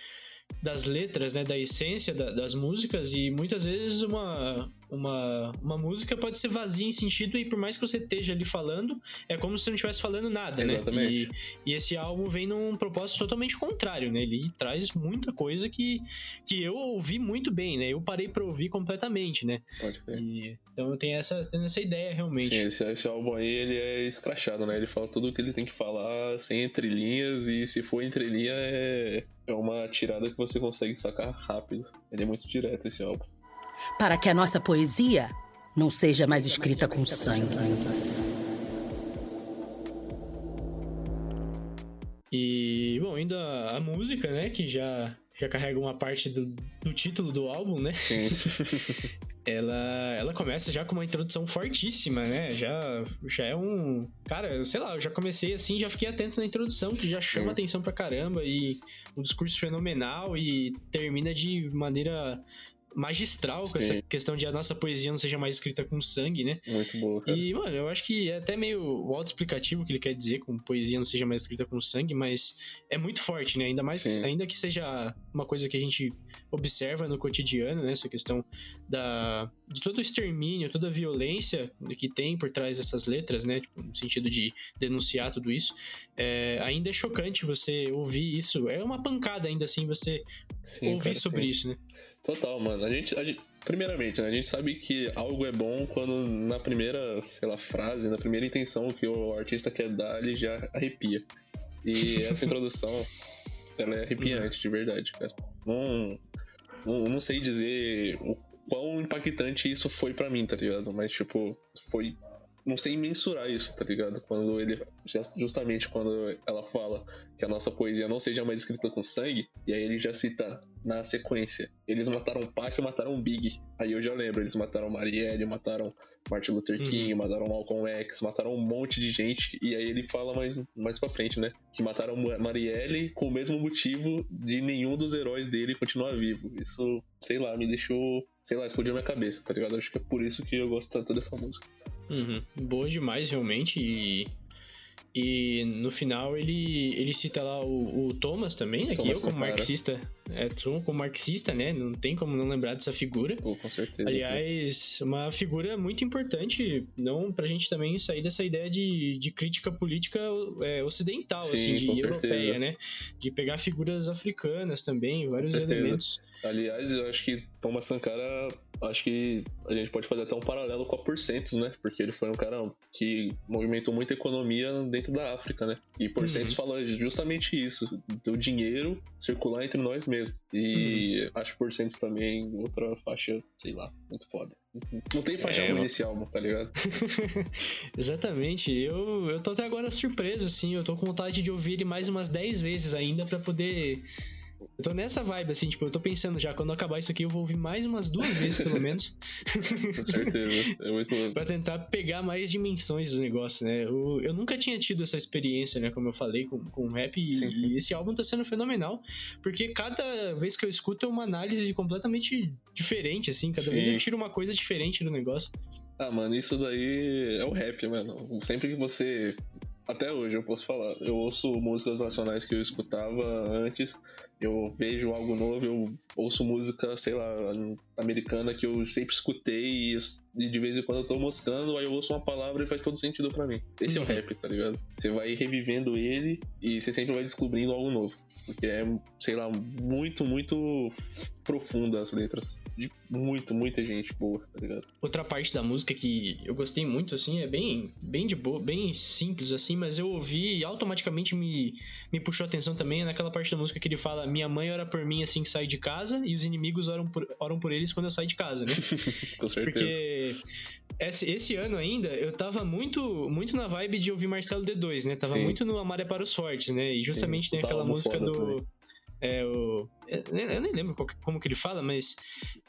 das letras, né, da essência da- das músicas e muitas vezes uma, uma, uma música pode ser vazia em sentido e por mais que você esteja ali falando, é como se não estivesse falando nada, né? Exatamente. E, e esse álbum vem num propósito totalmente contrário, né? Ele traz muita coisa que, que eu ouvi muito bem, né? Eu parei pra ouvir completamente, né? Pode crer. E, então eu tenho essa, tenho essa ideia realmente. Sim, esse, esse álbum aí, ele é escrachado, né? Ele fala tudo o que ele tem que falar sem entrelinhas, e se for entrelinha, é, é uma tirada que você consegue sacar rápido. Ele é muito direto, esse álbum. Para que a nossa poesia não seja mais escrita com sangue. E, bom, ainda a música, né, que já, já carrega uma parte do, do título do álbum, né? Sim. [LAUGHS] Ela, ela começa já com uma introdução fortíssima, né? Já, já é um. Cara, sei lá, eu já comecei assim, já fiquei atento na introdução, que já chama Sim. atenção pra caramba, e um discurso fenomenal, e termina de maneira magistral com Sim. essa questão de a nossa poesia não seja mais escrita com sangue, né? Muito boa, cara. E, mano, eu acho que é até meio auto-explicativo o que ele quer dizer com poesia não seja mais escrita com sangue, mas é muito forte, né? Ainda mais, Sim. ainda que seja uma coisa que a gente observa no cotidiano, né? Essa questão da, de todo o extermínio, toda a violência que tem por trás dessas letras, né? Tipo, no sentido de denunciar tudo isso. É, ainda é chocante você ouvir isso. É uma pancada ainda assim você Sim, ouvir cara, sobre isso, né? Total, mano. A gente, a gente- primeiramente, né, a gente sabe que algo é bom quando na primeira, sei lá, frase, na primeira intenção que o artista quer dar, ele já arrepia. E [LAUGHS] essa introdução, ela é arrepiante, de verdade, cara. Não, não, não sei dizer o quão impactante isso foi pra mim, tá ligado? Mas, tipo, foi. Não sei mensurar isso, tá ligado? Quando ele. Justamente quando ela fala que a nossa poesia não seja mais escrita com sangue, e aí ele já cita na sequência. Eles mataram Pac e mataram Big. Aí eu já lembro, eles mataram Marielle, mataram Martin Luther Uhum. King, mataram Malcolm X, mataram um monte de gente. E aí ele fala mais, mais pra frente, né? Que mataram Ma- Marielle com o mesmo motivo de nenhum dos heróis dele continuar vivo. Isso, sei lá, me deixou. Sei lá, explodiu minha cabeça, tá ligado? Acho que é por isso que eu gosto tanto dessa música. Uhum. Boa demais, realmente. E, e no final ele, ele cita lá o, o Thomas também, né? Que eu, como Sankara. marxista, é, como marxista, né? Não tem como não lembrar dessa figura. Pô, com certeza. Aliás, uma figura muito importante, não pra gente também sair dessa ideia de, de crítica política é, ocidental, Sim, assim, de certeza. europeia, né? De pegar figuras africanas também, vários elementos. Aliás, eu acho que Thomas Sankara, acho que a gente pode fazer até um paralelo com a Porcentos, né? Porque ele foi um cara que movimentou muita economia dentro da África, né? E Porcentos fala justamente isso, do dinheiro circular entre nós mesmos. E acho Porcentos também outra faixa, sei lá, muito foda. Não tem faixa É, ruim eu- nesse álbum, tá ligado? [LAUGHS] Exatamente. Eu, eu tô até agora surpreso, assim. Eu tô com vontade de ouvir ele mais umas 10 vezes ainda pra poder. Eu tô nessa vibe, assim, tipo, eu tô pensando já, quando acabar isso aqui, eu vou ouvir mais umas duas vezes, pelo menos, [LAUGHS] Com certeza. É muito louco. pra tentar pegar mais dimensões do negócio, né? Eu, eu nunca tinha tido essa experiência, né, como eu falei, com, com o rap, e, Sim, sim. e esse álbum tá sendo fenomenal, porque cada vez que eu escuto é uma análise completamente diferente, assim, cada vez Sim. eu tiro uma coisa diferente do negócio. Ah, mano, isso daí é o rap, mano. Sempre que você. Até hoje eu posso falar. Eu ouço músicas nacionais que eu escutava antes. Eu vejo algo novo, eu ouço música, sei lá, americana que eu sempre escutei e, eu- e de vez em quando eu tô moscando, aí eu ouço uma palavra e faz todo sentido pra mim. Esse é o Uhum. rap, tá ligado? Você vai revivendo ele e você sempre vai descobrindo algo novo. Porque é, sei lá, muito, muito profunda as letras. De muito, muita gente boa, tá ligado? Outra parte da música que eu gostei muito, assim, é bem, bem de boa, bem simples, assim, mas eu ouvi e automaticamente me, me puxou a atenção também naquela parte da música que ele fala: Minha mãe ora por mim assim que saio de casa e os inimigos oram por, oram por eles quando eu saio de casa, né? [LAUGHS] Com certeza. Porque esse, esse ano ainda eu tava muito, muito na vibe de ouvir Marcelo D2, né? Tava Sim. muito no Amar é para os Fortes, né? E justamente Sim, tem aquela música do. também. É, o, eu, eu nem lembro como que ele fala, mas.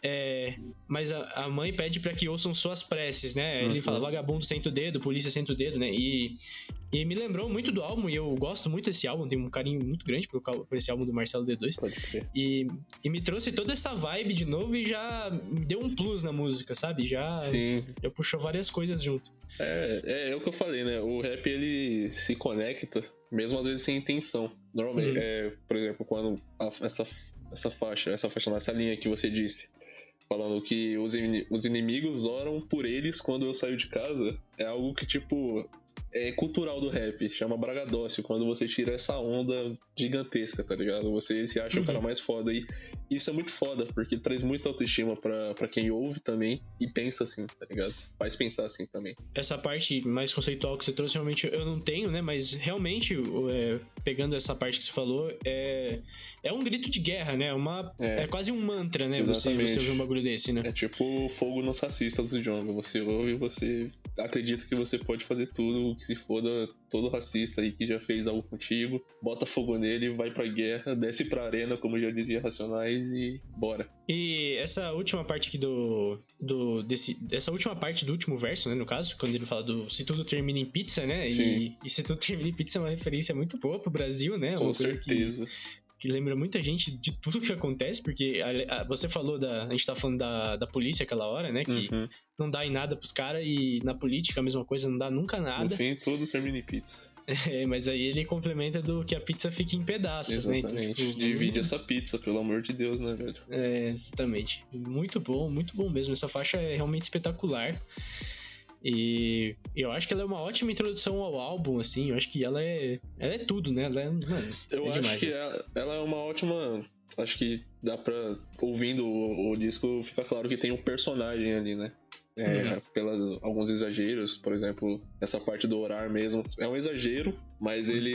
É, mas a, a mãe pede pra que ouçam suas preces, né? Ele Uhum. fala vagabundo senta o dedo, polícia senta o dedo, né? E, e me lembrou muito do álbum, e eu gosto muito desse álbum, tenho um carinho muito grande por, por esse álbum do Marcelo D2. Pode crer. E, e me trouxe toda essa vibe de novo e já me deu um plus na música, sabe? Já, Sim, já puxou várias coisas junto. é, é, é o que eu falei, né? O rap ele se conecta, mesmo às vezes sem intenção. Normalmente, Uhum. é, por exemplo, quando a- essa, essa faixa, essa faixa, nessa linha que você disse, falando que os, os inimigos oram por eles quando eu saio de casa, é algo que, tipo, é cultural do rap, chama bragadócio, quando você tira essa onda gigantesca, tá ligado? Você se acha o Uhum. cara mais foda. E isso é muito foda, porque traz muita autoestima pra, pra quem ouve também e pensa assim, tá ligado? Faz pensar assim também. Essa parte mais conceitual que você trouxe, realmente eu não tenho, né? Mas realmente, o- é, pegando essa parte que você falou, é, é um grito de guerra, né? Uma, é. É. quase um mantra, né? Você, Exatamente. você ouvir um bagulho desse, né? É tipo fogo nos racistas do Djonga. Você ouve e você acredita que você pode fazer tudo, que se foda todo racista aí que já fez algo contigo, bota fogo nele, vai pra guerra, [LAUGHS] desce pra arena, como já dizia Racionais, e bora. E essa última parte aqui do. do desse, essa última parte do último verso, né? No caso, quando ele fala do se tudo termina em pizza, né? E, Sim. e se tudo termina em pizza é uma referência muito boa pro Brasil, né? Com coisa que certeza. Que lembra muita gente de tudo que acontece, porque a, a, você falou da. A gente tá falando da, da polícia aquela hora, né? Que Uhum. não dá em nada pros caras e na política a mesma coisa, não dá nunca No nada. fim, tudo termina em pizza. [LAUGHS] É, mas aí ele complementa do que a pizza fica em pedaços, né? Então, Exatamente. tipo, Divide essa pizza, pelo amor de Deus, né, velho? É, exatamente. Muito bom, muito bom mesmo. Essa faixa é realmente espetacular. E eu acho que ela é uma ótima introdução ao álbum, assim. Eu acho que ela é. Ela é tudo, né? Ela é. Mano, Eu é acho demais, que né? ela, é uma ótima. Acho que dá pra. Ouvindo o, o disco, fica claro que tem um personagem ali, né? É, Uhum. Pelas alguns exageros, por exemplo, essa parte do orar mesmo. É um exagero, mas ele,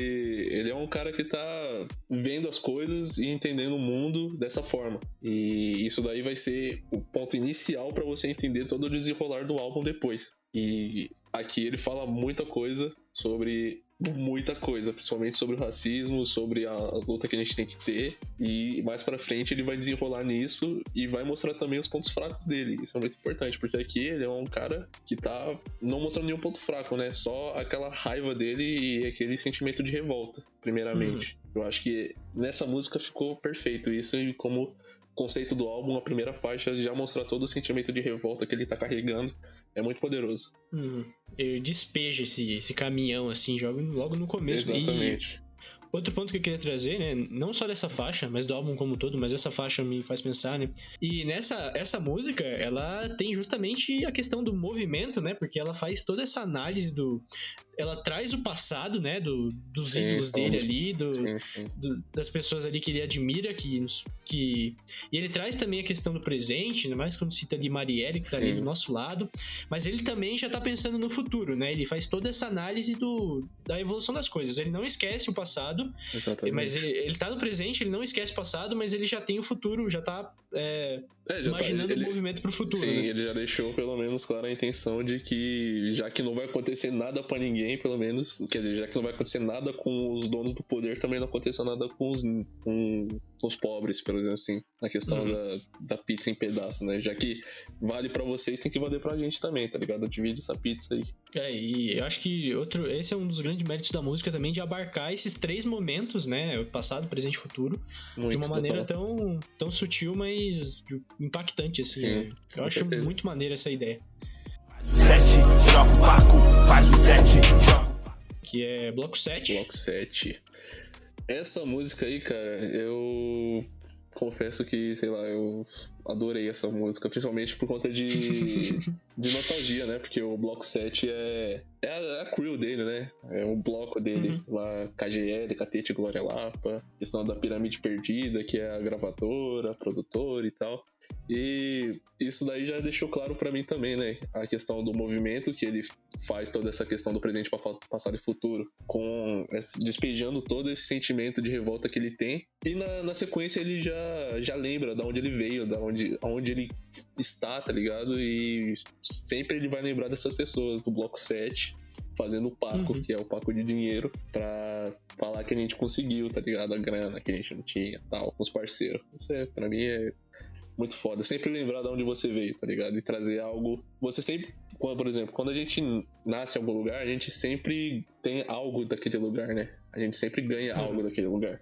ele é um cara que tá vendo as coisas e entendendo o mundo dessa forma. E isso daí vai ser o ponto inicial pra você entender todo o desenrolar do álbum depois. E aqui ele fala muita coisa sobre muita coisa, principalmente sobre o racismo, sobre a, a luta que a gente tem que ter. E mais pra frente ele vai desenrolar nisso e vai mostrar também os pontos fracos dele. Isso é muito importante, porque aqui ele é um cara que tá não mostrando nenhum ponto fraco, né? Só aquela raiva dele e aquele sentimento de revolta, primeiramente. Eu acho que nessa música ficou perfeito isso e como conceito do álbum, a primeira faixa já mostra todo o sentimento de revolta que ele tá carregando. É muito poderoso. Hum, eu despejo esse, esse caminhão, assim, jogo logo no começo. E Exatamente. Outro ponto que eu queria trazer, né? Não só dessa faixa, mas do álbum como um todo, mas essa faixa me faz pensar, né? E nessa essa música, ela tem justamente a questão do movimento, né? Porque ela faz toda essa análise do. Ela traz o passado, né? Do, dos Sim, ídolos dele ali, do, Sim, sim. do- das pessoas ali que ele admira, que, que. E ele traz também a questão do presente, mais quando cita ali Marielle, que tá ali do nosso lado. Mas ele também já tá pensando no futuro, né? Ele faz toda essa análise do, da evolução das coisas. Ele não esquece o passado, Exatamente. mas ele, ele tá no presente, ele não esquece o passado, mas ele já tem o futuro, já tá é, É, tá- imaginando ele- o movimento pro futuro. Sim, né? ele já deixou pelo menos clara a intenção de que, já que não vai acontecer nada pra ninguém, pelo menos, quer dizer, já que não vai acontecer nada com os donos do poder, também não aconteça nada com os, com os pobres, por exemplo, assim, na questão Uhum. da, da pizza em pedaço, né? Já que vale pra vocês, tem que valer pra gente também, tá ligado? Divide essa pizza aí. É, e eu acho que outro, esse é um dos grandes méritos da música também, de abarcar esses três momentos, né? O passado, presente e futuro, Muito de uma maneira total. tão, tão sutil, mas impactante, assim. Sim, né? Eu acho certeza. muito maneira essa ideia. Sete, joga o Paco, faz o sete, joga Que é bloco 7. Block 7. Essa música aí, cara, eu confesso que, sei lá, eu adorei essa música, principalmente por conta de, [LAUGHS] de nostalgia, né? Porque o Bloco 7 é, é a, a crew dele, né? É o bloco dele, lá, KGL, Catete, Glória Lapa, questão da Pirâmide Perdida, que é a gravadora, a produtora e tal. E isso daí já deixou claro pra mim também, né? A questão do movimento que ele faz toda essa questão do presente, pa- passado e futuro, com despejando todo esse sentimento de revolta que ele tem. E na, na sequência ele já, já lembra da onde ele veio, da onde, aonde ele está, tá ligado? E sempre ele vai lembrar dessas pessoas do bloco 7. Fazendo o Paco, Uhum. que é o Paco de dinheiro, pra falar que a gente conseguiu, tá ligado? A grana que a gente não tinha tal, com os parceiros. Isso é, pra mim, é muito foda. Sempre lembrar de onde você veio, tá ligado? E trazer algo. Você sempre. Quando, por exemplo, quando a gente nasce em algum lugar, a gente sempre tem algo daquele lugar, né? A gente sempre ganha Uhum. algo daquele lugar.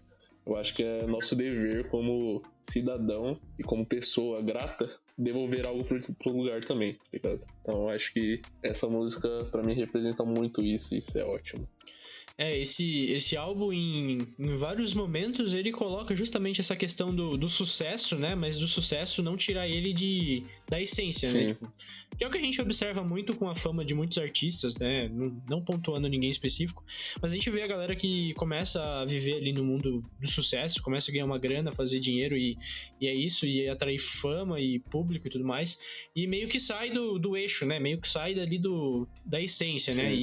Eu acho que é nosso dever como cidadão e como pessoa grata devolver algo pro, pro lugar também, tá ligado? Então eu acho que essa música pra mim representa muito isso e isso é ótimo. É, esse, esse álbum, em, em vários momentos, ele coloca justamente essa questão do, do sucesso, né? Mas do sucesso não tirar ele de, da essência, né? Sim. Tipo, que é o que a gente observa muito com a fama de muitos artistas, né? Não, não pontuando ninguém específico, mas a gente vê a galera que começa a viver ali no mundo do sucesso, começa a ganhar uma grana, fazer dinheiro e, e é isso, e atrair fama e público e tudo mais, e meio que sai do, do eixo, né? Meio que sai dali do, da essência, né? Sim.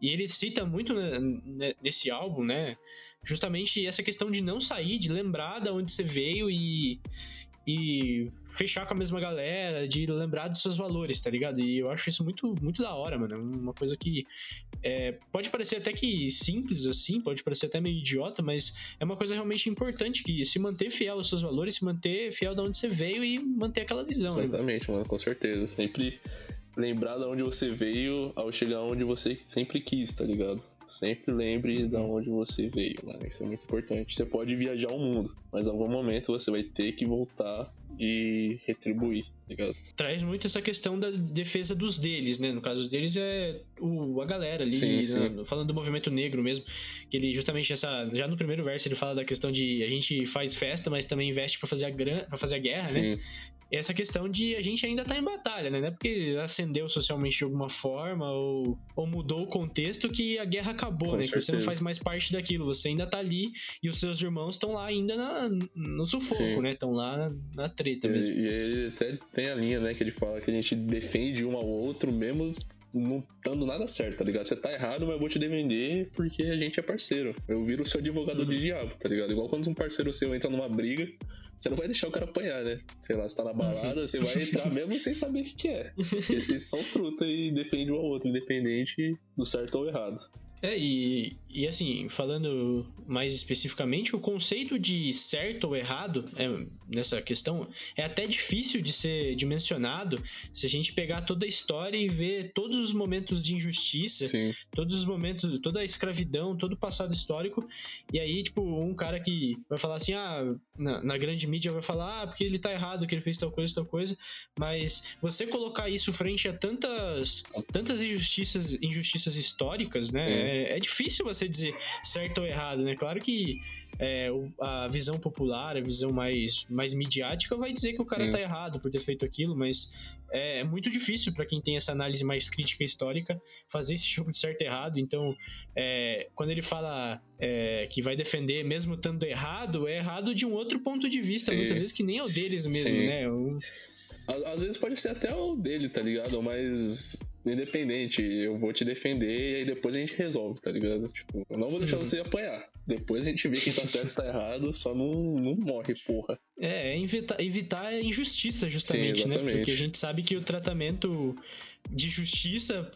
E, e ele cita muito né, né, nesse álbum, né? Justamente essa questão de não sair, de lembrar de onde você veio e, e fechar com a mesma galera, de lembrar dos seus valores, tá ligado? E eu acho isso muito, muito da hora, mano. É Uma coisa que é, pode parecer até que simples assim, pode parecer até meio idiota, mas é uma coisa realmente importante que se manter fiel aos seus valores, se manter fiel de onde você veio e manter aquela visão. né? Exatamente, mano, com certeza. Sempre lembrar de onde você veio ao chegar onde você sempre quis, tá ligado? Sempre lembre de onde você veio, mano. Isso é muito importante. Você pode viajar o mundo, mas em algum momento você vai ter que voltar e retribuir, tá ligado? Traz muito essa questão da defesa dos deles, né? No caso deles é o, a galera ali, Sim, né? sim. falando do movimento negro mesmo, que ele justamente essa, já no primeiro verso ele fala da questão de a gente faz festa, mas também investe pra fazer a gran, para fazer a guerra, né? Sim, E essa questão de a gente ainda tá em batalha, né? Não é porque acendeu socialmente de alguma forma ou, ou mudou o contexto que a guerra acabou, Com né? Que você não certeza. faz mais parte daquilo, você ainda tá ali e os seus irmãos estão lá ainda na- no sufoco, né? Estão lá na treta E, mesmo. e ele até tem a linha, né, que ele fala que a gente defende um ao outro mesmo não dando nada certo, tá ligado? Você tá errado, mas eu vou te defender porque a gente é parceiro. Eu viro seu advogado Uhum. de diabo, tá ligado? Igual quando um parceiro seu entra numa briga, você não vai deixar o cara apanhar, né? Sei lá, você tá na balada, você vai entrar mesmo sem saber o que, que é. [LAUGHS] Porque vocês são truta e defendem um ao outro, independente do certo ou errado. É, e, e assim, falando mais especificamente, o conceito de certo ou errado é, nessa questão é até difícil de ser dimensionado se a gente pegar toda a história e ver todos os momentos de injustiça, Sim, todos os momentos, toda a escravidão, todo o passado histórico, e aí, tipo, um cara que vai falar assim, ah, na, na grande mídia vai falar, ah, porque ele tá errado, que ele fez tal coisa, tal coisa, mas você colocar isso frente a tantas, tantas injustiças, injustiças históricas, né, Sim. É, é difícil você dizer certo ou errado, né, claro que é, a visão popular, a visão mais, mais midiática vai dizer que o cara Sim. tá errado por ter feito aquilo, mas é muito difícil para quem tem essa análise mais crítica histórica fazer esse tipo de certo e errado. Então, é, quando ele fala é, que vai defender mesmo estando errado, é errado de um outro ponto de vista, Sim. muitas vezes que nem é o deles mesmo, Sim. né? Às, às vezes pode ser até o dele, tá ligado? Mas independente, eu vou te defender e aí depois a gente resolve, tá ligado? Tipo, eu não vou deixar você apanhar. Depois a gente vê quem tá certo e tá errado, só não, não morre, porra. É, é evitar, evitar a injustiça, justamente, né? exatamente. Porque a gente sabe que o tratamento de justiça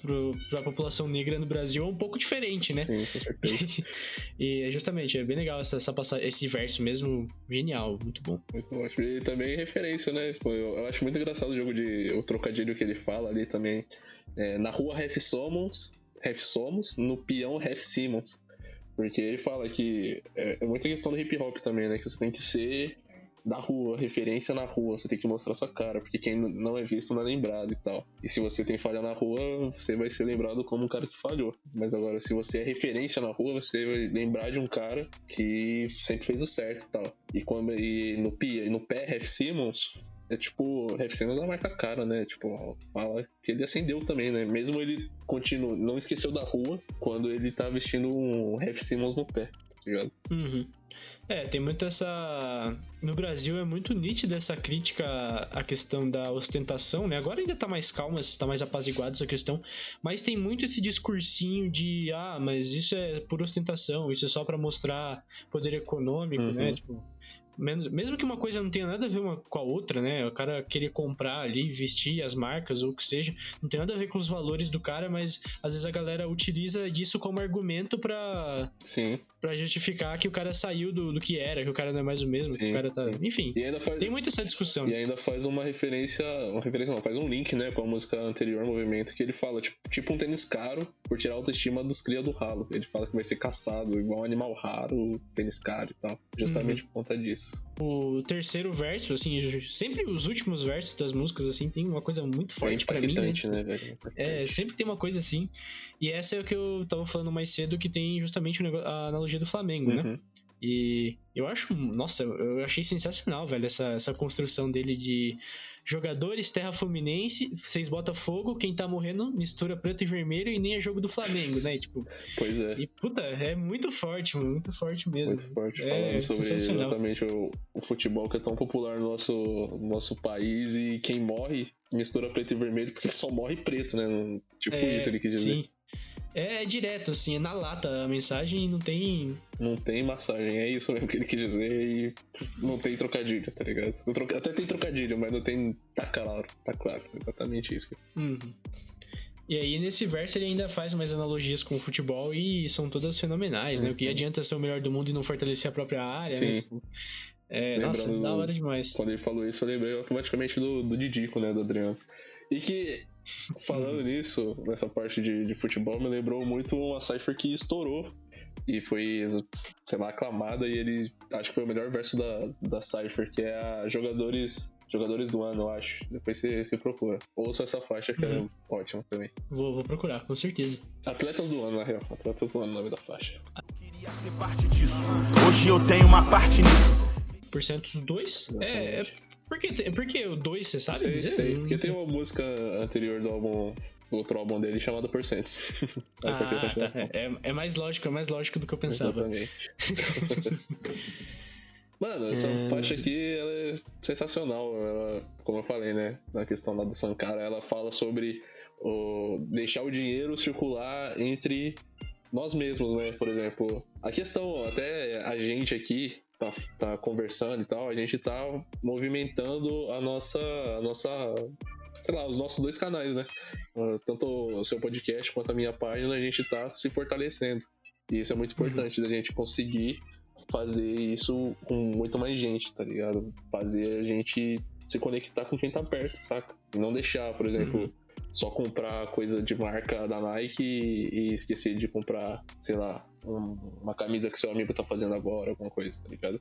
para a população negra no Brasil é um pouco diferente, né? Sim, com certeza. [LAUGHS] e é justamente, é bem legal essa, essa passagem, esse verso mesmo, genial, muito bom. Muito ótimo. E também referência, né? Pô, Eu, eu acho muito engraçado o jogo de. o trocadilho que ele fala ali também. É, na rua Ref Somos, Ref Somos, no peão Ref Simmons. Porque ele fala que é, é muita questão do hip hop também, né? Que você tem que ser da rua, referência na rua, você tem que mostrar sua cara, porque quem não é visto não é lembrado e tal. E se você tem falha na rua, você vai ser lembrado como um cara que falhou. Mas agora, se você é referência na rua, você vai lembrar de um cara que sempre fez o certo e tal. E, quando, e no, pia, no pé, Ref Simmons, é tipo, Ref Simmons é a marca cara, né? Tipo, fala que ele acendeu também, né? Mesmo ele continua, não esqueceu da rua quando ele tá vestindo um Ref Simmons no pé, tá ligado? Uhum. É, tem muito essa. No Brasil é muito nítida essa crítica à questão da ostentação, né? Agora ainda tá mais calma, tá mais apaziguada essa questão, mas tem muito esse discursinho de ah, mas isso é por ostentação, isso é só pra mostrar poder econômico, Uhum. né? Tipo, menos, mesmo que uma coisa não tenha nada a ver uma com a outra, né? O cara querer comprar ali, vestir as marcas ou o que seja, não tem nada a ver com os valores do cara, mas às vezes a galera utiliza disso como argumento pra Sim. Pra justificar que o cara saiu do, do que era, que o cara não é mais o mesmo, que Sim, o cara tá. Enfim, E ainda faz. tem muito essa discussão. E ainda faz uma referência. Uma referência não, faz um link, né, com a música anterior, Movimento, que ele fala, tipo, tipo um tênis caro por tirar a autoestima dos cria do ralo. Ele fala que vai ser caçado, igual um animal raro, tênis caro e tal. Justamente por conta disso. O terceiro verso, assim, sempre os últimos versos das músicas, assim, tem uma coisa muito forte pra mim. Né? né, velho? É, sempre tem uma coisa assim. E essa é o que eu tava falando mais cedo, que tem justamente a analogia do Flamengo, né? E eu acho, nossa, eu achei sensacional, velho, essa, essa construção dele de jogadores terra fluminense, vocês Botafogo, quem tá morrendo mistura preto e vermelho e nem é jogo do Flamengo, né? Tipo, Pois é. e puta, é muito forte, mano, muito forte mesmo. Muito forte É, falando sobre sensacional. exatamente o, o futebol que é tão popular no nosso, no nosso país e quem morre mistura preto e vermelho porque só morre preto, né? Tipo É, isso ele quis dizer. Sim. É, é direto, assim, é na lata a mensagem e não tem. Não tem massagem, é isso mesmo que ele quis dizer e não tem trocadilho, tá ligado? Até tem trocadilho, mas não tem. Tá claro, tá claro. Exatamente isso. Uhum. E aí, nesse verso, ele ainda faz umas analogias com o futebol e são todas fenomenais, né? O que Uhum. adianta ser o melhor do mundo e não fortalecer a própria área, Sim. né? Tipo, é, Lembrando nossa, da hora demais. Quando ele falou isso, eu lembrei automaticamente do, do Didico, né? Do Adriano. E que falando nisso, nessa parte de, de futebol, me lembrou muito uma Cypher que estourou e foi, sei lá, aclamada e ele acho que foi o melhor verso da, da Cypher, que é a jogadores jogadores do ano, eu acho. Depois você, você procura. Ouça essa faixa que Uhum. é ótima também. Vou, vou procurar, com certeza. Atletas do ano, na real. Atletas do ano, o nome da faixa. Queria ser parte disso. Hoje eu tenho uma parte nisso. Porcentos 2? É, é. Por que, por que o 2, você sabe sei, sei. Porque tem uma música anterior do álbum, do outro álbum dele chamada Percents. [LAUGHS] Eu Ah, tá. É, é mais lógico, é mais lógico do que eu pensava. Exatamente. [LAUGHS] Mano, essa É. faixa aqui ela é sensacional. Ela, como eu falei, né? Na questão lá do Sankara, ela fala sobre o, deixar o dinheiro circular entre nós mesmos, né? Por exemplo, a questão, até a gente aqui tá, tá conversando e tal, a gente tá movimentando a nossa. A nossa. Sei lá, os nossos dois canais, né? Uh, Tanto o seu podcast quanto a minha página, a gente tá se fortalecendo. E isso é muito importante da gente conseguir fazer isso com muito mais gente, tá ligado? Fazer a gente se conectar com quem tá perto, saca? E não deixar, por exemplo, só comprar coisa de marca da Nike e esquecer de comprar, sei lá, um- uma camisa que seu amigo tá fazendo agora, alguma coisa, tá ligado?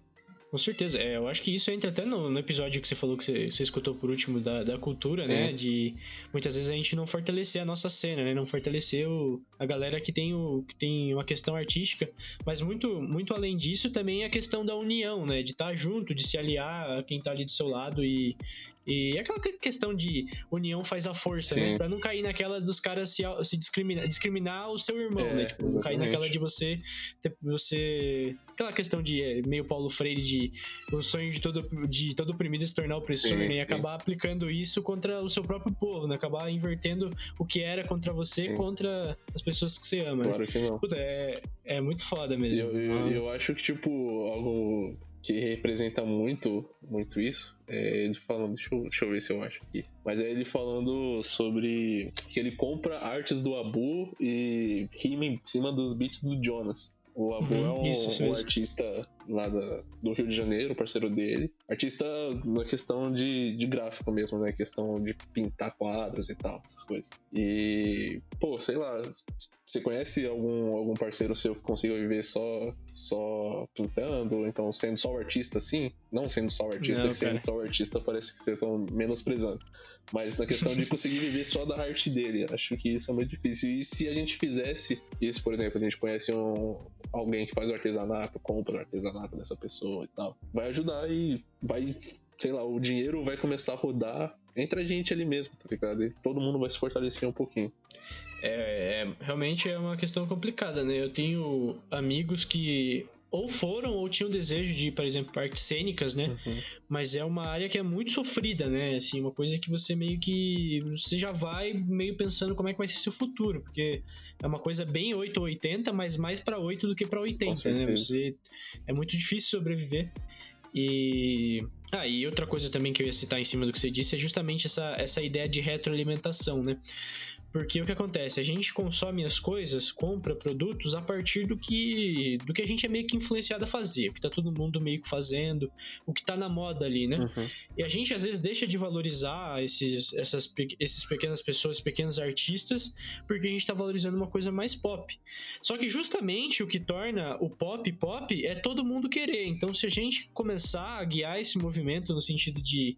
Com certeza. É, eu acho que isso entra até no, no episódio que você falou que você, você escutou por último da, da cultura, Sim. né? De muitas vezes a gente não fortalecer a nossa cena, né? Não fortalecer o, a galera que tem, o, que tem uma questão artística. Mas muito, muito além disso também a questão da união, né? De estar junto, de se aliar a quem tá ali do seu lado e. E aquela que- questão de união faz a força, Sim. né? Pra não cair naquela dos caras se, se discriminar, discriminar o seu irmão, É, né? Tipo, não cair naquela de você. você aquela questão de é, meio Paulo Freire de o sonho de todo, de todo oprimido se tornar opressor, Sim, né? E sim. acabar aplicando isso contra o seu próprio povo, né? Acabar invertendo o que era contra você Sim. contra as pessoas que você ama, né? Claro que não. Puta, é, é muito foda mesmo. eu, eu, eu acho que, tipo, algo que representa muito, muito isso, é ele falando, deixa eu, deixa eu ver se eu acho aqui. Mas é ele falando sobre que ele compra artes do Abu e rima em cima dos beats do Jonas. O Abu Uhum, é um, um artista lá da- do Rio de Janeiro, parceiro dele. Artista na questão de, de gráfico mesmo, né? Questão de pintar quadros e tal, essas coisas. E, pô, sei lá, você conhece algum, algum parceiro seu que consiga viver só, só pintando, então sendo só o artista assim? Não sendo só o artista, Não, que sendo só o artista parece que vocês estão menosprezando. Mas na questão de conseguir viver só da arte dele, acho que isso é muito difícil. E se a gente fizesse isso, por exemplo, a gente conhece um, alguém que faz o artesanato, compra o artesanato dessa pessoa e tal, vai ajudar e vai, sei lá, o dinheiro vai começar a rodar entre a gente ali mesmo, tá ligado? E todo mundo vai se fortalecer um pouquinho. É, é- realmente é uma questão complicada, né? Eu tenho amigos que ou foram ou tinham desejo de, por exemplo, artes cênicas, né? Mas é uma área que é muito sofrida, né? Assim, uma coisa que você meio que você já vai meio pensando como é que vai ser seu futuro, porque é uma coisa bem 8 ou 80, mas mais pra 8 do que pra 80, né? Você é muito difícil sobreviver. E ah, e outra coisa também que eu ia citar em cima do que você disse é justamente essa, essa ideia de retroalimentação, né? Porque o que acontece? A gente consome as coisas, compra produtos a partir do que do que a gente é meio que influenciado a fazer, o que tá todo mundo meio que fazendo, o que tá na moda ali, né? Uhum. E a gente às vezes deixa de valorizar esses, essas, esses pequenas pessoas, pequenos artistas, porque a gente tá valorizando uma coisa mais pop. Só que justamente o que torna o pop pop é todo mundo querer. Então, se a gente começar a guiar esse movimento no sentido de,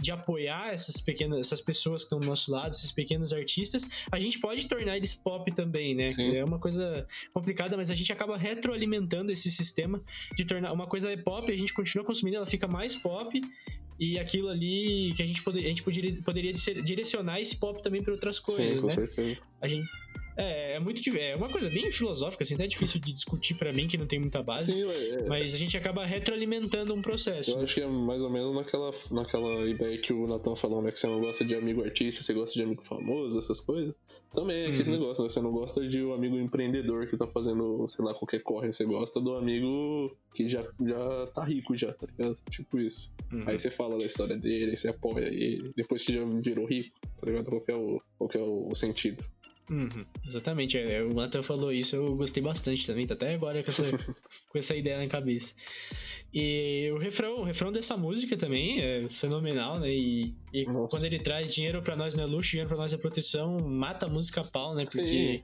de apoiar essas pequenas essas pessoas que estão do nosso lado, esses pequenos artistas, a gente pode tornar eles pop também, né? Sim. É uma coisa complicada, mas a gente acaba retroalimentando esse sistema de tornar uma coisa é pop, a gente continua consumindo, ela fica mais pop e aquilo ali que a gente, poder, a gente poderia, poderia dire- direcionar esse pop também para outras coisas, Sim, com né? certeza. A gente é, é muito é uma coisa bem filosófica, assim, até difícil de discutir pra mim que não tem muita base, Sim, é, mas a gente acaba retroalimentando um processo. Eu acho que é mais ou menos naquela, naquela ideia que o Nathan falou, né? Que você não gosta de amigo artista, você gosta de amigo famoso, essas coisas. Também é aquele Uhum. negócio, né? Você não gosta de um amigo empreendedor que tá fazendo, sei lá, qualquer corre. Você gosta do amigo que já, já tá rico já, tá ligado? Tipo isso. Uhum. Aí você fala da história dele, aí você apoia ele, depois que já virou rico, tá ligado? Qual que é o, qual que é o sentido? Uhum, exatamente, é, o Nathan falou isso, eu gostei bastante também, tá até agora com essa, [LAUGHS] com essa ideia na cabeça. E o refrão, o refrão dessa música também é fenomenal, né? E, e quando ele traz dinheiro para nós não é luxo, dinheiro para nós é proteção, mata a música a pau, né? Porque Sim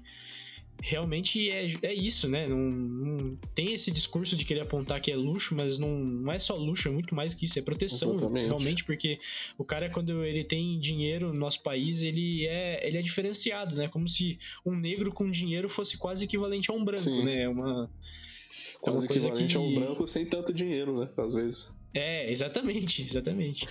realmente é, é isso, né? Não, não, tem esse discurso de querer apontar que é luxo, mas não, não é só luxo, é muito mais que isso, é proteção Exatamente. realmente, porque o cara, quando ele tem dinheiro no nosso país, ele é, ele é diferenciado, né? Como se um negro com dinheiro fosse quase equivalente a um branco, Sim. né? É uma. Quase é uma equivalente que... a um branco sem tanto dinheiro, né? Às vezes. É, exatamente, exatamente.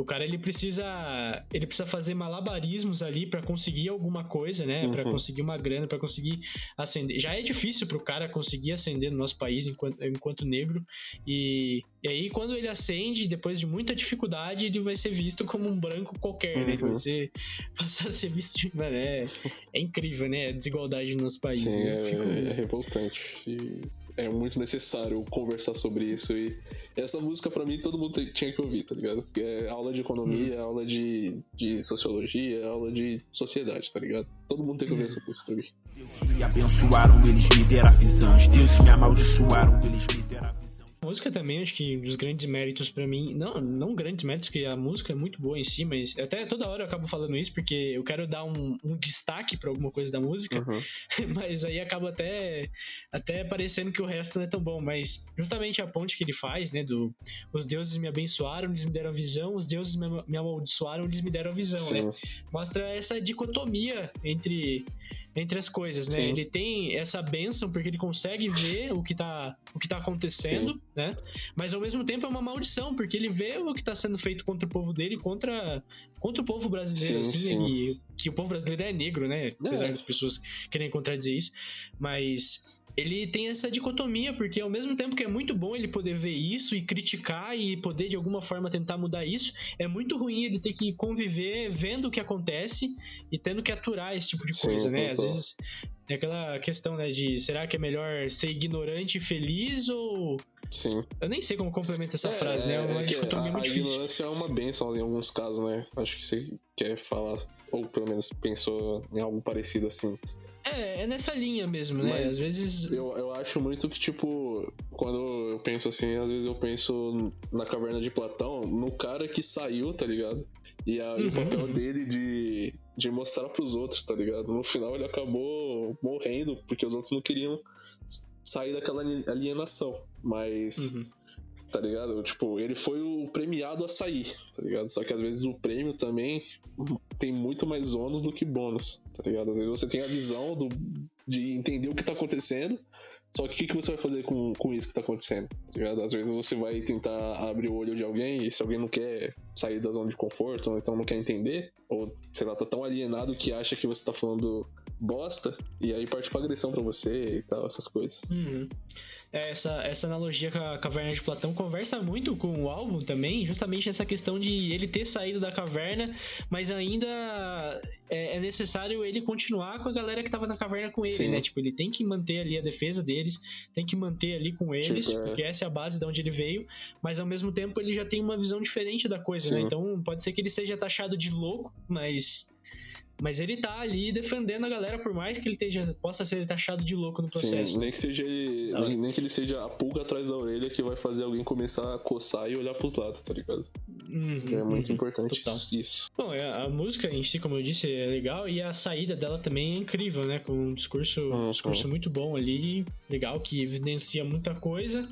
O cara ele precisa ele precisa fazer malabarismos ali para conseguir alguma coisa, né? Uhum. Para conseguir uma grana, para conseguir ascender. Já é difícil pro cara conseguir ascender no nosso país enquanto, enquanto negro e, e aí quando ele ascende, depois de muita dificuldade, ele vai ser visto como um branco qualquer, uhum. né? Ele vai ser [LAUGHS] passar a ser visto, de, mano, é, é incrível, né? A desigualdade no nosso país. Sim, é, fico... é, revoltante. E é muito necessário conversar sobre isso. E essa música, para mim, todo mundo tinha que ouvir, tá ligado? Porque é aula de economia, hum. aula de, de sociologia, aula de sociedade, tá ligado? Todo mundo tem que ouvir hum. essa música pra mim. Deus me abençoaram, eles me deram a visão. Os deuses me amaldiçoaram, eles me deram a visão. A música também, acho que um dos grandes méritos para mim, não, não grandes méritos, que a música é muito boa em si, mas até toda hora eu acabo falando isso porque eu quero dar um, um destaque para alguma coisa da música, uhum. [LAUGHS] mas aí acaba até, até parecendo que o resto não é tão bom. Mas justamente a ponte que ele faz, né, do os deuses me abençoaram, eles me deram a visão, os deuses me, me amaldiçoaram, eles me deram a visão, né? Sim. né? Mostra essa dicotomia entre entre as coisas, né? Sim. Ele tem essa benção porque ele consegue ver o que tá, o que tá acontecendo, Sim. né? Mas ao mesmo tempo é uma maldição, porque ele vê o que tá sendo feito contra o povo dele, contra, contra o povo brasileiro, sim, assim, ele, que o povo brasileiro é negro, né? Apesar é. das pessoas querem contradizer isso. Mas ele tem essa dicotomia, porque ao mesmo tempo que é muito bom ele poder ver isso e criticar e poder de alguma forma tentar mudar isso, é muito ruim ele ter que conviver vendo o que acontece e tendo que aturar esse tipo de coisa, Sim, né? Às vezes é aquela questão, né, de será que é melhor ser ignorante e feliz ou Sim. Eu nem sei como complementa essa é, frase, né? É uma é dicotomia muito a difícil. A ignorância é uma benção em alguns casos, né? Acho que você quer falar, ou pelo menos pensou em algo parecido assim. É, é nessa linha mesmo, né? Mas às vezes. Eu, eu acho muito que, tipo, quando eu penso assim, às vezes eu penso na caverna de Platão, no cara que saiu, tá ligado? E a, uhum. o papel dele de, de mostrar pros outros, tá ligado? No final ele acabou morrendo, porque os outros não queriam sair daquela alienação. Mas. Uhum tá ligado? Tipo, ele foi o premiado a sair, tá ligado? Só que às vezes o prêmio também tem muito mais ônus do que bônus, tá ligado? Às vezes você tem a visão do, de entender o que tá acontecendo, só que o que, que você vai fazer com, com isso que tá acontecendo? Tá ligado? Às vezes você vai tentar abrir o olho de alguém e se alguém não quer sair da zona de conforto, ou então não quer entender, ou sei lá, tá tão alienado que acha que você tá falando bosta, e aí parte pra agressão pra você e tal, essas coisas. Uhum. É, essa, essa analogia com a caverna de Platão conversa muito com o álbum também, justamente essa questão de ele ter saído da caverna, mas ainda é, é necessário ele continuar com a galera que tava na caverna com ele, Sim. né? Tipo, ele tem que manter ali a defesa deles, tem que manter ali com eles, tipo, é. porque essa é a base de onde ele veio, mas ao mesmo tempo ele já tem uma visão diferente da coisa, né? Sim. né? Então pode ser que ele seja taxado de louco, mas mas ele tá ali defendendo a galera, por mais que ele esteja, possa ser taxado de louco no processo. Sim, nem que seja ele, nem, nem, que ele seja a pulga atrás da orelha que vai fazer alguém começar a coçar e olhar pros lados, tá ligado? Uhum, é muito uhum, importante total. isso. Bom, é, a, música em si, como eu disse, é legal e a saída dela também é incrível, né? Com um discurso, uhum. um discurso muito bom ali, legal, que evidencia muita coisa.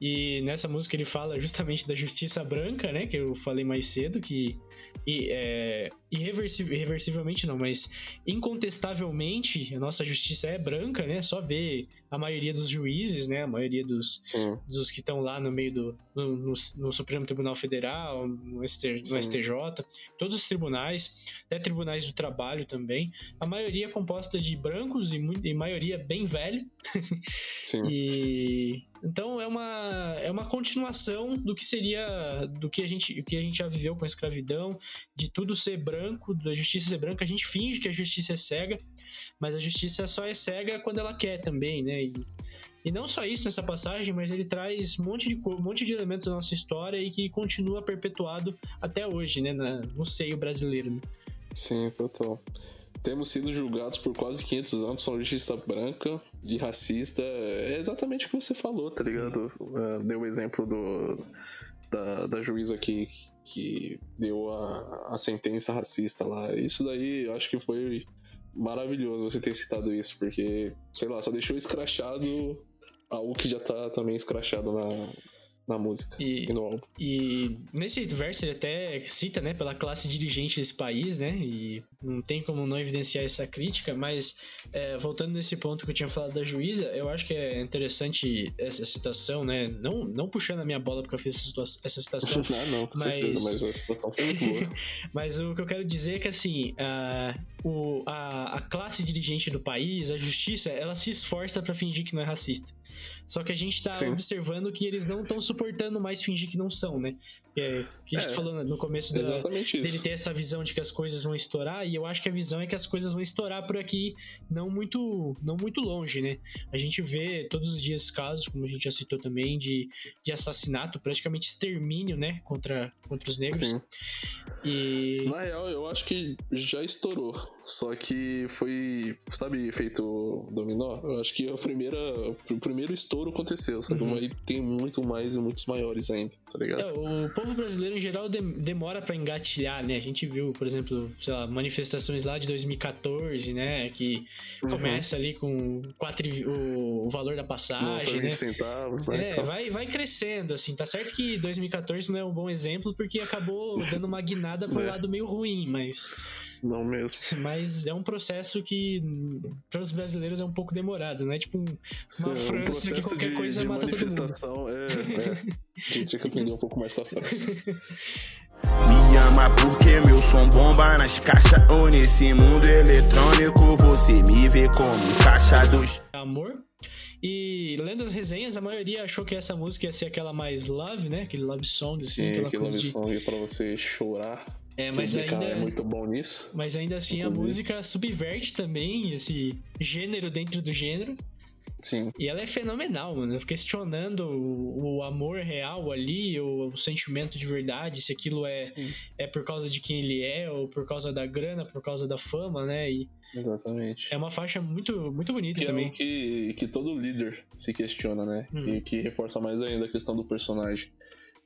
E nessa música ele fala justamente da justiça branca, né? Que eu falei mais cedo, que e, é, irreversivelmente não, mas incontestavelmente a nossa justiça é branca, né? Só ver a maioria dos juízes, né? A maioria dos, dos que estão lá no meio do no, no, no, Supremo Tribunal Federal, no, ST, no STJ, todos os tribunais, até tribunais do trabalho também, a maioria é composta de brancos e, e maioria bem velho. [LAUGHS] Sim. e então é uma, é uma continuação do que seria do que a gente que a gente já viveu com a escravidão, de tudo ser branco, da justiça ser branca, a gente finge que a justiça é cega, mas a justiça só é cega quando ela quer também, né? E, e não só isso nessa passagem, mas ele traz um monte de, um monte de elementos da nossa história e que continua perpetuado até hoje, né? No seio brasileiro. Né? Sim, total. Temos sido julgados por quase 500 anos lista branca e racista. É exatamente o que você falou, tá ligado? Uh, deu o exemplo do, da, da juíza que, que deu a, a sentença racista lá. Isso daí eu acho que foi maravilhoso você ter citado isso, porque, sei lá, só deixou escrachado algo que já tá também escrachado na, na música e, e, no álbum. E nesse verso ele até cita, né, pela classe dirigente desse país, né, e não tem como não evidenciar essa crítica, mas é, voltando nesse ponto que eu tinha falado da juíza, eu acho que é interessante essa citação, né, não, não puxando a minha bola porque eu fiz essa citação. [LAUGHS] não, não, mas... mas a citação foi muito boa. [LAUGHS] mas o que eu quero dizer é que, assim, a, o, a, a classe dirigente do país, a justiça, ela se esforça para fingir que não é racista. Só que a gente tá Sim. observando que eles não estão suportando mais fingir que não são, né? Que, é, que a gente é, falou no começo da, dele ter essa visão de que as coisas vão estourar, e eu acho que a visão é que as coisas vão estourar por aqui, não muito, não muito longe, né? A gente vê todos os dias casos, como a gente já citou também, de, de assassinato, praticamente extermínio, né? Contra, contra os negros. Sim. E... Na real, eu acho que já estourou. Só que foi, sabe, feito dominó? Eu acho que a primeira, o primeiro estouro aconteceu, sabe? Uhum. Mas tem muito mais e muitos maiores ainda, tá ligado? É, o povo brasileiro em geral de, demora para engatilhar, né? A gente viu, por exemplo, sei lá, manifestações lá de 2014, né? Que uhum. começa ali com quatro, o, o valor da passagem, Nossa, né? centavos, né? É, então. vai, vai crescendo, assim. Tá certo que 2014 não é um bom exemplo porque acabou dando uma guinada pro é. lado meio ruim, mas não mesmo. Mas é um processo que para os brasileiros é um pouco demorado, né? Tipo uma Sim, França um que qualquer de, coisa de mata manifestação, todo mundo. É, é. [LAUGHS] A gente tinha que aprender um pouco mais com a França. [LAUGHS] Me ama porque meu som bomba nas caixas ou nesse mundo eletrônico você me vê como caixa dos amor. E lendo as resenhas, a maioria achou que essa música ia ser aquela mais love, né? Aquele love song, assim, Sim, aquele love de... song pra você chorar. É, mas ainda é muito bom nisso. Mas ainda assim inclusive. a música subverte também esse gênero dentro do gênero. Sim. E ela é fenomenal, mano. Questionando o, o amor real ali, o, o, sentimento de verdade, se aquilo é, é por causa de quem ele é, ou por causa da grana, por causa da fama, né? E Exatamente. É uma faixa muito, muito bonita que também. É que, que todo líder se questiona, né? Hum. E que reforça mais ainda a questão do personagem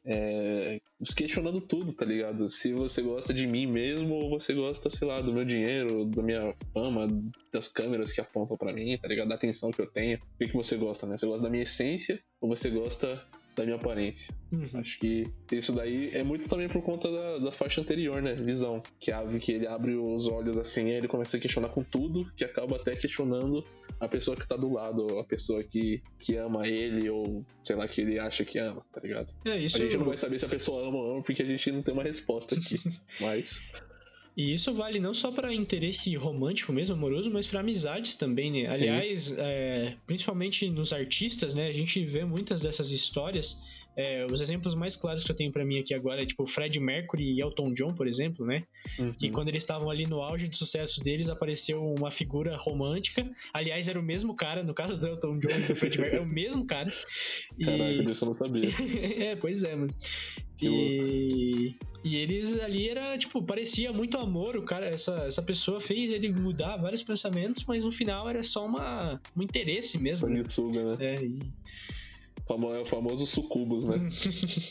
é, questionando tudo, tá ligado? Se você gosta de mim mesmo ou você gosta, sei lá, do meu dinheiro, da minha fama, das câmeras que apontam para mim, tá ligado? Da atenção que eu tenho. O que, que você gosta, né? Você gosta da minha essência ou você gosta da minha aparência? Uhum. Acho que isso daí é muito também por conta da, da faixa anterior, né? Visão. Que, abre, que ele abre os olhos assim e ele começa a questionar com tudo, que acaba até questionando a pessoa que tá do lado, a pessoa que, que ama ele, ou sei lá, que ele acha que ama, tá ligado? É, isso... A gente não vai saber se a pessoa ama ou ama, porque a gente não tem uma resposta aqui. [LAUGHS] Mas. E isso vale não só para interesse romântico mesmo, amoroso, mas para amizades também, né? Sim. Aliás, é, principalmente nos artistas, né? A gente vê muitas dessas histórias é, os exemplos mais claros que eu tenho para mim aqui agora é tipo Fred Mercury e Elton John, por exemplo, né? Uhum. Que quando eles estavam ali no auge de sucesso deles, apareceu uma figura romântica. Aliás, era o mesmo cara, no caso do Elton John e do Fred Mercury, era o mesmo cara. E... Caraca, isso eu não sabia. [LAUGHS] é, pois é, mano. e... e eles ali era, tipo, parecia muito amor. O cara, essa, essa pessoa fez ele mudar vários pensamentos, mas no final era só uma, um interesse mesmo. Sanguessuga, né? É, e... É o famoso sucubus, né?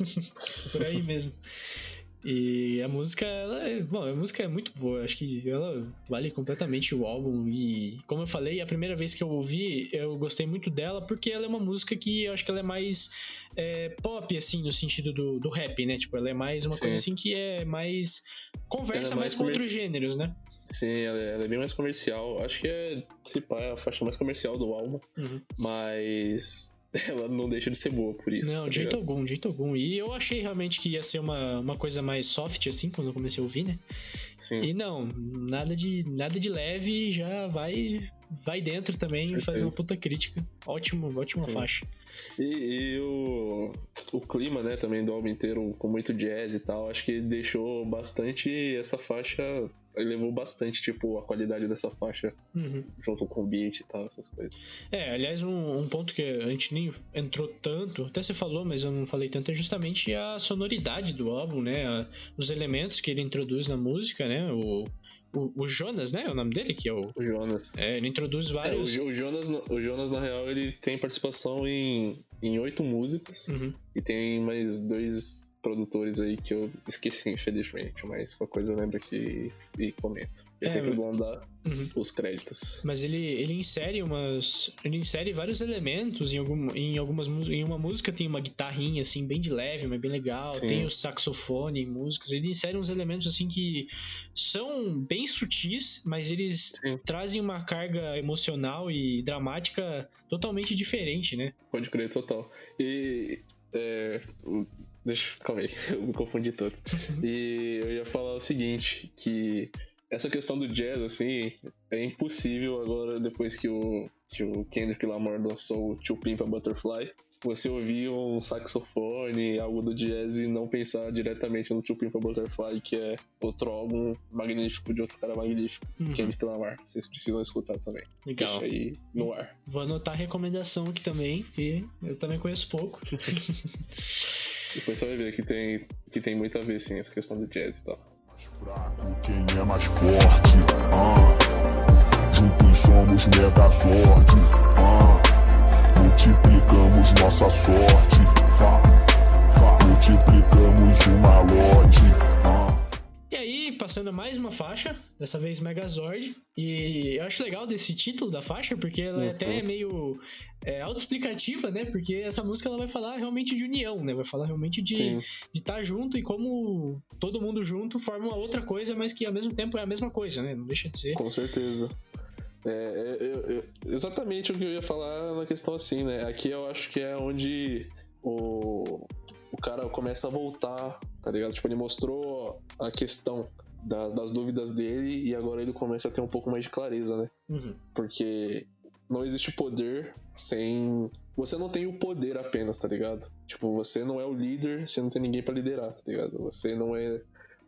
[LAUGHS] Por aí mesmo. E a música, ela é, bom, a música é muito boa, acho que ela vale completamente o álbum e como eu falei, a primeira vez que eu ouvi, eu gostei muito dela porque ela é uma música que eu acho que ela é mais é, pop, assim, no sentido do, do rap, né? Tipo, ela é mais uma Sim. coisa assim que é mais conversa é mais, mais com outros gêneros, né? Sim, ela é, ela é, bem mais comercial, acho que é, se pá, é a faixa mais comercial do álbum, uhum. mas ela não deixa de ser boa por isso. Não, tá de jeito algum, de jeito algum. E eu achei realmente que ia ser uma, uma coisa mais soft, assim, quando eu comecei a ouvir, né? Sim. E não, nada de, nada de leve, já vai vai dentro também e faz uma puta crítica. Ótimo, ótima Sim. faixa. E, e, o, o clima, né, também do álbum inteiro, com muito jazz e tal, acho que deixou bastante essa faixa elevou bastante, tipo, a qualidade dessa faixa uhum. junto com o beat e tal, essas coisas. É, aliás, um, um, ponto que a gente nem entrou tanto, até você falou, mas eu não falei tanto, é justamente a sonoridade do álbum, né? A, os elementos que ele introduz na música música, né? O, o, o Jonas, né? É o nome dele, que é o. O Jonas. É, ele introduz É, o, vários. Jo- o Jonas, o Jonas, na real, ele tem participação em em oito músicas Uhum. e tem mais dois produtores aí que eu esqueci, infelizmente, mas qualquer coisa eu lembro aqui e comento. É, É, sempre bom dar Uhum. os créditos. Mas ele, ele insere umas. Ele insere vários elementos em, algum, em algumas Em uma música tem uma guitarrinha, assim, bem de leve, mas bem legal. Sim. Tem o saxofone em músicas. Ele insere uns elementos assim que são bem sutis, mas eles Sim. trazem uma carga emocional e dramática totalmente diferente, né? Pode crer, total. E. É, deixa. Calma aí, [LAUGHS] eu me confundi todo. E eu ia falar o seguinte: que essa questão do jazz, assim, é impossível agora, depois que o, que o Kendrick Lamar lançou o Tio Pimpa Butterfly, você ouvir um saxofone, algo do jazz e não pensar diretamente no Tio Pimpa Butterfly, que é outro álbum magnífico de outro cara magnífico, Uhum. Kendrick Lamar. Vocês precisam escutar também. Legal. Deixa aí no ar. Vou anotar a recomendação aqui também, que eu também conheço pouco. [LAUGHS] Depois você vai ver que tem, que tem muito a ver, sim, essa questão do jazz e tal. Mais fraco, quem é mais forte? Ah, juntos somos Megazord. Ah, multiplicamos nossa sorte. Vá, vá, multiplicamos o malote. Ah. Passando mais uma faixa, dessa vez Megazord. E eu acho legal desse título da faixa, porque ela é Uhum. até meio é, autoexplicativa, né? Porque essa música ela vai falar realmente de união, né? Vai falar realmente de estar junto e como todo mundo junto forma uma outra coisa, mas que ao mesmo tempo é a mesma coisa, né? Não deixa de ser. com certeza. É, é, eu- eu- exatamente o que eu ia falar na questão assim, né? Aqui eu acho que é onde o, o cara começa a voltar, tá ligado? Tipo, ele mostrou a questão das, das dúvidas dele e agora ele começa a ter um pouco mais de clareza, né? Uhum. Porque não existe poder sem. Você não tem o poder apenas, tá ligado? Tipo, você não é o líder se não tem ninguém pra liderar, tá ligado? Você não é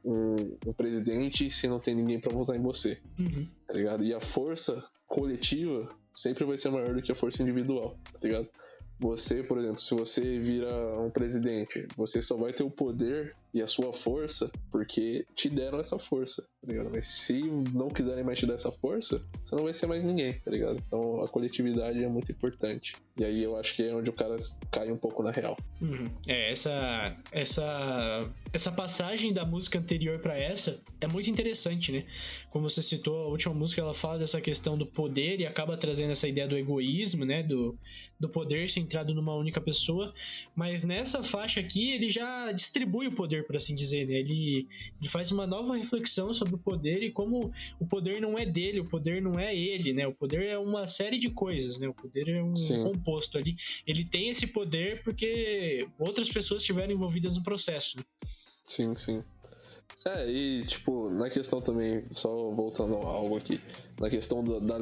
um, um presidente se não tem ninguém pra votar em você, Uhum. tá ligado? E a força coletiva sempre vai ser maior do que a força individual, tá ligado? Você, por exemplo, se você vira um presidente, você só vai ter o poder e a sua força porque te deram essa força, tá ligado? Mas se não quiserem mais te dar essa força, você não vai ser mais ninguém, tá ligado? Então a coletividade é muito importante. E aí eu acho que é onde o cara cai um pouco na real. Uhum. É, essa, essa, essa passagem da música anterior pra essa é muito interessante, né? Como você citou, a última música ela fala dessa questão do poder e acaba trazendo essa ideia do egoísmo, né? Do, do poder centrado numa única pessoa. Mas nessa faixa aqui, ele já distribui o poder, por assim dizer, né? Ele, ele faz uma nova reflexão sobre o poder e como o poder não é dele, o poder não é ele, né? O poder é uma série de coisas, né? O poder é um Sim. Ali. Ele tem esse poder porque outras pessoas estiveram envolvidas no processo. né? Sim, sim. É, e tipo, na questão também, só voltando a algo aqui, na questão do, da,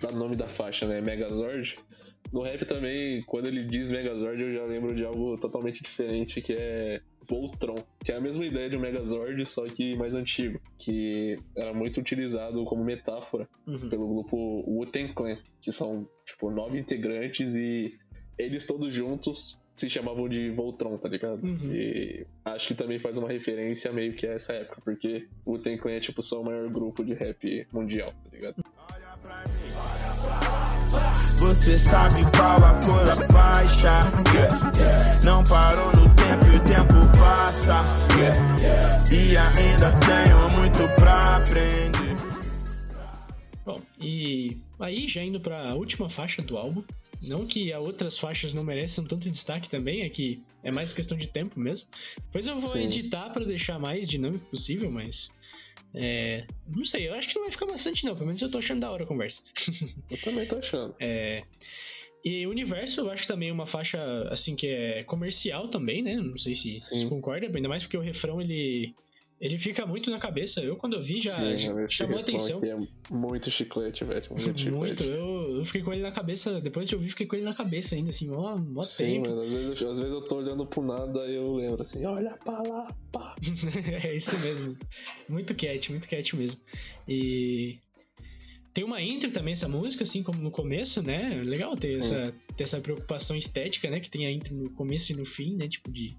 da nome da faixa, né? Megazord. No rap também, quando ele diz Megazord, eu já lembro de algo totalmente diferente, que é Voltron, que é a mesma ideia de um Megazord, só que mais antigo, que era muito utilizado como metáfora Uhum. pelo grupo Wu-Tang Clan, que são, tipo, nove integrantes e eles todos juntos se chamavam de Voltron, tá ligado? Uhum. E acho que também faz uma referência meio que a essa época, porque o Wu-Tang Clan é, tipo, só o maior grupo de rap mundial, tá ligado? Olha pra mim. Você sabe qual a cor da faixa? Yeah, yeah. Não parou no tempo e o tempo passa. Yeah, yeah. E ainda tenho muito pra aprender. Bom, e aí já indo pra última faixa do álbum. Não que as outras faixas não mereçam tanto destaque também, é que é mais questão de tempo mesmo. Depois eu vou Sim. editar pra deixar mais dinâmico possível, mas. É, não sei, eu acho que não vai ficar bastante não, pelo menos eu tô achando da hora a conversa. [LAUGHS] Eu também tô achando. É, e Universo eu acho também uma faixa assim que é comercial também, né? Não sei se Sim. concorda, ainda mais porque o refrão ele ele fica muito na cabeça. Eu quando eu vi já, Sim, chamou atenção. É muito chiclete, velho. Muito [LAUGHS] chiclete. Muito, eu, eu fiquei com ele na cabeça, depois de ouvir, fiquei com ele na cabeça ainda, assim, ó, mó Sim, tempo. mano, às vezes, eu, às vezes eu tô olhando pro nada e eu lembro assim, olha pra lá, pá. [LAUGHS] é isso mesmo. Muito cat, muito cat mesmo. E tem uma intro também essa música, assim como no começo, né? Legal ter Sim. essa, ter essa preocupação estética, né? Que tem a intro no começo e no fim, né? Tipo de.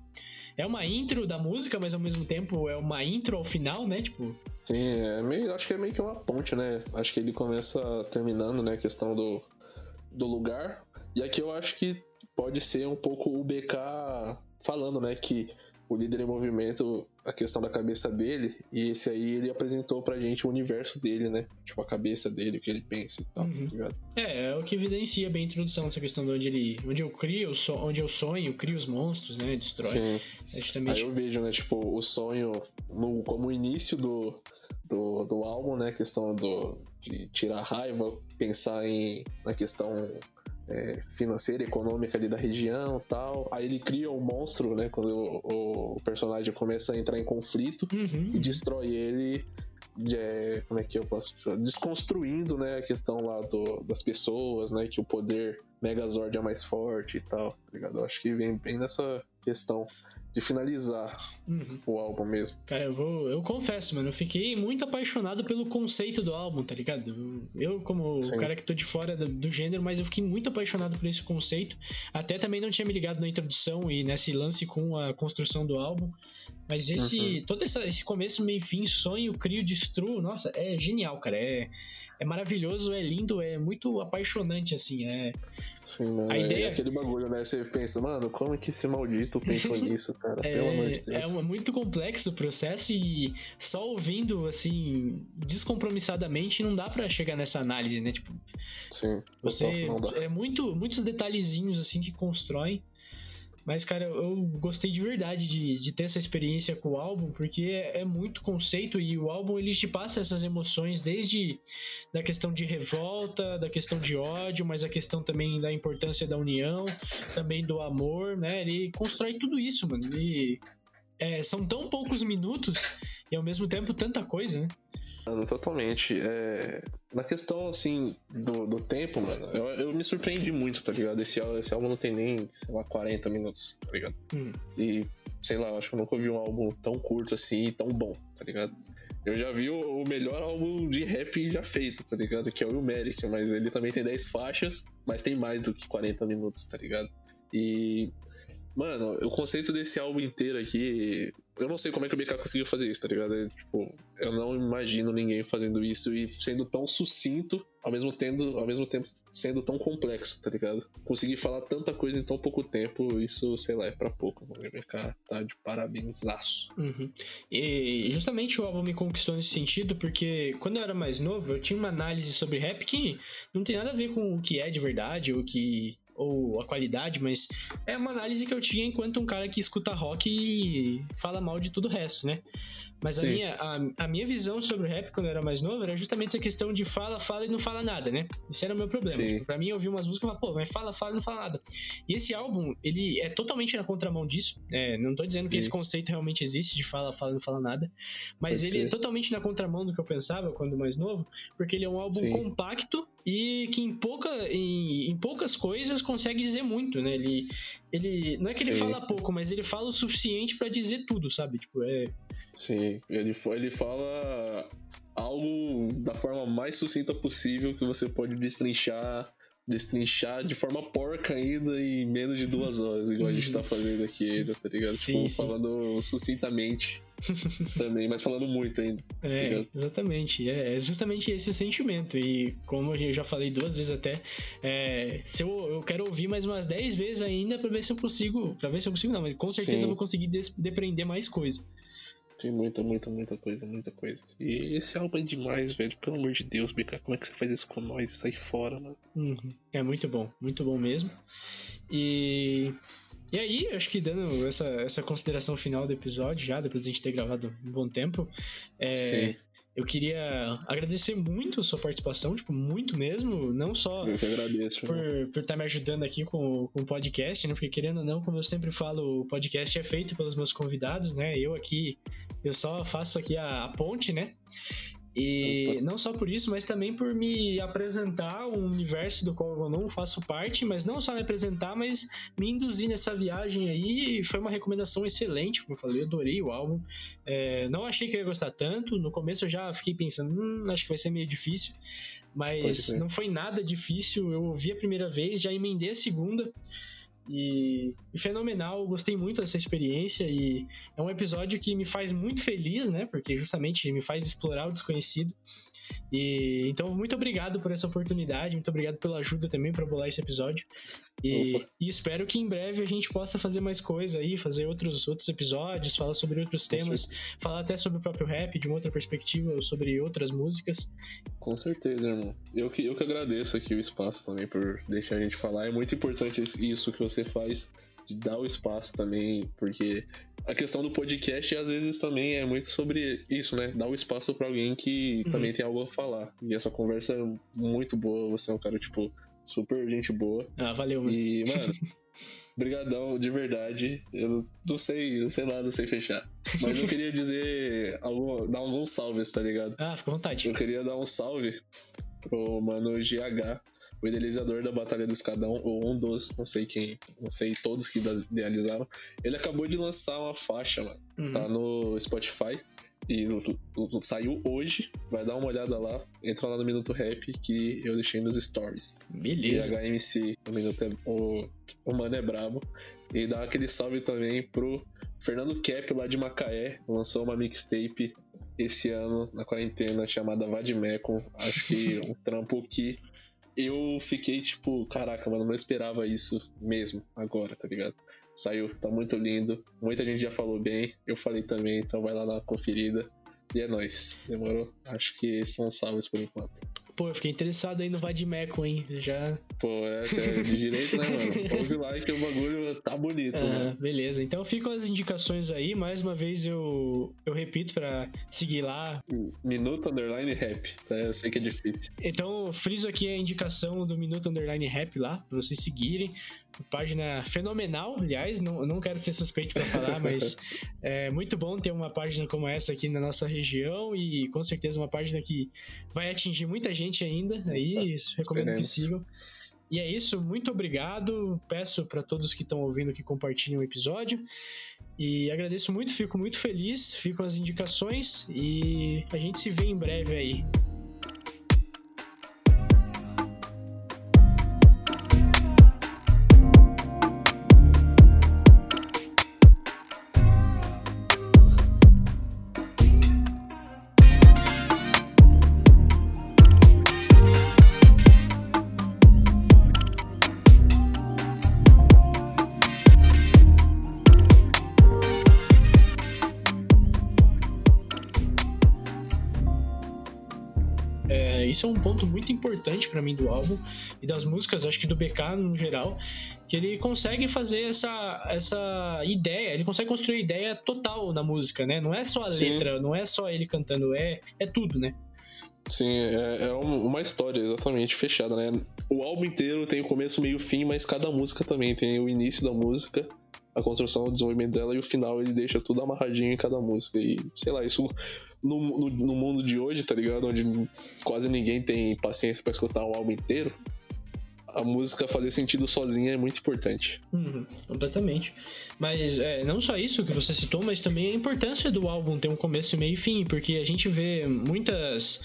É uma intro da música, mas ao mesmo tempo é uma intro ao final, né? Tipo. Sim, é meio, acho que é meio que uma ponte, né? Acho que ele começa terminando, né? A questão do, do lugar. E aqui eu acho que pode ser um pouco o BK falando, né? Que o líder em movimento, a questão da cabeça dele, e esse aí ele apresentou pra gente o universo dele, né? Tipo, a cabeça dele, o que ele pensa e tal, uhum. tá ligado? É, é o que evidencia bem a introdução dessa questão de onde ele. onde eu crio, onde eu sonho, crio os monstros, né? Destrói. Sim. É justamente... Aí eu vejo, né, tipo, o sonho no, como o início do, do, do álbum, né? A questão do, de tirar raiva, pensar em, na questão é, financeira, econômica ali da região tal. Aí ele cria um monstro, né? Quando o, o personagem começa a entrar em conflito uhum, e destrói ele. É, como é que eu posso dizer? Desconstruindo, né, a questão lá do, das pessoas, né, que o poder Megazord é mais forte e tal, tá ligado? Eu acho que vem bem nessa questão de finalizar uhum. o álbum mesmo. Cara, eu vou. Eu confesso, mano, eu fiquei muito apaixonado pelo conceito do álbum, tá ligado? Eu, como Sim. o cara que tô de fora do, do, gênero, mas eu fiquei muito apaixonado por esse conceito. Até também não tinha me ligado na introdução e nesse lance com a construção do álbum. Mas esse. Uhum. Todo essa, esse começo, meio fim, sonho, crio, destruo, nossa, é genial, cara. É, é maravilhoso, é lindo, é muito apaixonante, assim. É... Sim, mano. A é ideia... aquele bagulho, né? Você pensa, mano, como é que esse maldito pensou [LAUGHS] nisso, cara? É, Pelo amor de Deus. É um, muito complexo o processo e só ouvindo, assim, descompromissadamente, não dá para chegar nessa análise, né? Tipo, Sim. Você. Não dá. É muito, muitos detalhezinhos, assim, que constroem. Mas, cara, eu gostei de verdade de, de ter essa experiência com o álbum, porque é, é, muito conceito e o álbum ele te passa essas emoções desde da questão de revolta, da questão de ódio, mas a questão também da importância da união, também do amor, né? Ele constrói tudo isso, mano. Ele, é, são tão poucos minutos e ao mesmo tempo tanta coisa, né? Mano, totalmente. É... Na questão, assim, do, do tempo, mano, eu, eu, me surpreendi muito, tá ligado? Esse, esse álbum não tem nem, sei lá, 40 minutos, tá ligado? Hum. E, sei lá, acho que eu nunca ouvi um álbum tão curto assim e tão bom, tá ligado? Eu já vi o, o melhor álbum de rap já feito, tá ligado? Que é o Ilmeric, mas ele também tem 10 faixas, mas tem mais do que 40 minutos, tá ligado? E Mano, o conceito desse álbum inteiro aqui. Eu não sei como é que o BK conseguiu fazer isso, tá ligado? É, tipo, eu não imagino ninguém fazendo isso e sendo tão sucinto, ao mesmo, tendo, ao mesmo tempo sendo tão complexo, tá ligado? Conseguir falar tanta coisa em tão pouco tempo, isso, sei lá, é pra pouco. O BK tá de parabensaço. Uhum. E justamente o álbum me conquistou nesse sentido, porque quando eu era mais novo, eu tinha uma análise sobre rap que não tem nada a ver com o que é de verdade, o que ou a qualidade, mas é uma análise que eu tinha enquanto um cara que escuta rock e fala mal de tudo o resto, né? Mas a minha, a, a, minha visão sobre o rap quando eu era mais novo era justamente essa questão de fala, fala e não fala nada, né? Isso era o meu problema. Tipo, pra mim, eu ouvi umas músicas e falava, pô, mas fala, fala e não fala nada. E esse álbum, ele é totalmente na contramão disso. É, não tô dizendo Sim. que esse conceito realmente existe de fala, fala e não fala nada. Mas ele é totalmente na contramão do que eu pensava quando mais novo, porque ele é um álbum compacto e que em, pouca, em, em, poucas coisas consegue dizer muito, né? Ele, ele não é que ele fala pouco, mas ele fala o suficiente para dizer tudo, sabe? Tipo, é Sim, ele, ele fala algo da forma mais sucinta possível que você pode destrinchar destrinchar de forma porca ainda em menos de duas horas, igual a gente tá fazendo aqui ainda, tá ligado? Sim, tipo, sim. falando sucintamente [LAUGHS] também, mas falando muito ainda. Tá é, exatamente. É, é justamente esse o sentimento. E como eu já falei duas vezes até, é, se eu, eu quero ouvir mais umas dez vezes ainda pra ver se eu consigo. Pra ver se eu consigo, não, mas com certeza sim. eu vou conseguir depreender mais coisa. Tem muita, muita, muita coisa, muita coisa. E esse álbum é demais, velho. Pelo amor de Deus, BK, como é que você faz isso com nós e sai fora, mano? Uhum. É muito bom, muito bom mesmo. E. E aí, acho que dando essa, essa consideração final do episódio, já depois de a gente ter gravado um bom tempo, é, Sim. Eu queria agradecer muito a sua participação, tipo, muito mesmo, não só eu que agradeço, por, por estar tá me ajudando aqui com, com o podcast, né? Porque querendo ou não, como eu sempre falo, o podcast é feito pelos meus convidados, né? Eu aqui, eu só faço aqui a, a ponte, né? E não só por isso, mas também por me apresentar um universo do qual eu não faço parte, mas não só me apresentar, mas me induzir nessa viagem aí. Foi uma recomendação excelente, como eu falei, eu adorei o álbum. É, não achei que eu ia gostar tanto. No começo eu já fiquei pensando, hum, acho que vai ser meio difícil, mas não foi nada difícil. Eu ouvi a primeira vez, já emendei a segunda. E, e, fenomenal, gostei muito dessa experiência e é um episódio que me faz muito feliz, né? Porque justamente me faz explorar o desconhecido. E então muito obrigado por essa oportunidade, muito obrigado pela ajuda também para bolar esse episódio. E, e, espero que em breve a gente possa fazer mais coisa aí, fazer outros, outros episódios, falar sobre outros temas, falar até sobre o próprio rap de uma outra perspectiva, ou sobre outras músicas. Com certeza, irmão. Eu que, eu que agradeço aqui o espaço também por deixar a gente falar. É muito importante isso que você faz de dar o espaço também, porque a questão do podcast às vezes também é muito sobre isso, né? Dar o espaço para alguém que uhum. também tem algo a falar. E essa conversa é muito boa, você é um cara, tipo, super gente boa. Ah, valeu, mano. E, mano, [LAUGHS] brigadão, de verdade. Eu não sei, não sei nada, não sei fechar. Mas eu queria dizer, algum, dar alguns salves, tá ligado? Ah, fica à vontade. Eu queria dar um salve pro mano GH o idealizador da Batalha do Escadão, ou um dos, não sei quem, não sei todos que idealizaram, ele acabou de lançar uma faixa, mano. Uhum. Tá no Spotify. E saiu hoje, vai dar uma olhada lá, entra lá no Minuto Rap que eu deixei nos stories. Beleza. E HMC, o Minuto é, o, o Mano é brabo. E dá aquele salve também pro Fernando Cap lá de Macaé, lançou uma mixtape esse ano na quarentena chamada Vadimecum. Acho que [LAUGHS] um trampo que eu fiquei tipo, caraca, mano, não esperava isso mesmo agora, tá ligado? Saiu, tá muito lindo. Muita gente já falou bem, eu falei também, então vai lá uma conferida. E é nóis. Demorou? Acho que são salvos por enquanto. Pô, eu fiquei interessado aí no Vadimeco, hein? Já. Pô, é de direito, né, mano? [LAUGHS] Ouve lá que o bagulho tá bonito, ah, né? Beleza, então ficam as indicações aí. Mais uma vez eu, eu repito pra seguir lá. Minuto Underline Rap, tá? Eu sei que é difícil. Então, friso aqui a indicação do Minuto Underline Rap lá, pra vocês seguirem. Página fenomenal, aliás, não, não quero ser suspeito para falar, [LAUGHS] mas é muito bom ter uma página como essa aqui na nossa região e com certeza uma página que vai atingir muita gente ainda. Aí recomendo que sigam. E é isso, muito obrigado. Peço para todos que estão ouvindo que compartilhem o episódio. E agradeço muito, fico muito feliz. Ficam as indicações e a gente se vê em breve aí. Isso é um ponto muito importante para mim do álbum e das músicas, acho que do BK no geral, que ele consegue fazer essa, essa ideia, ele consegue construir ideia total na música, né? Não é só a Sim. letra, não é só ele cantando, é, é tudo, né? Sim, é, é, uma história exatamente fechada, né? O álbum inteiro tem o começo, meio fim, mas cada música também tem o início da música, a construção, o desenvolvimento dela e o final ele deixa tudo amarradinho em cada música. E sei lá, isso no, no, no, mundo de hoje, tá ligado? Onde quase ninguém tem paciência para escutar o álbum inteiro. A música fazer sentido sozinha é muito importante. Uhum, completamente. Mas é, não só isso que você citou, mas também a importância do álbum ter um começo, meio e fim, porque a gente vê muitas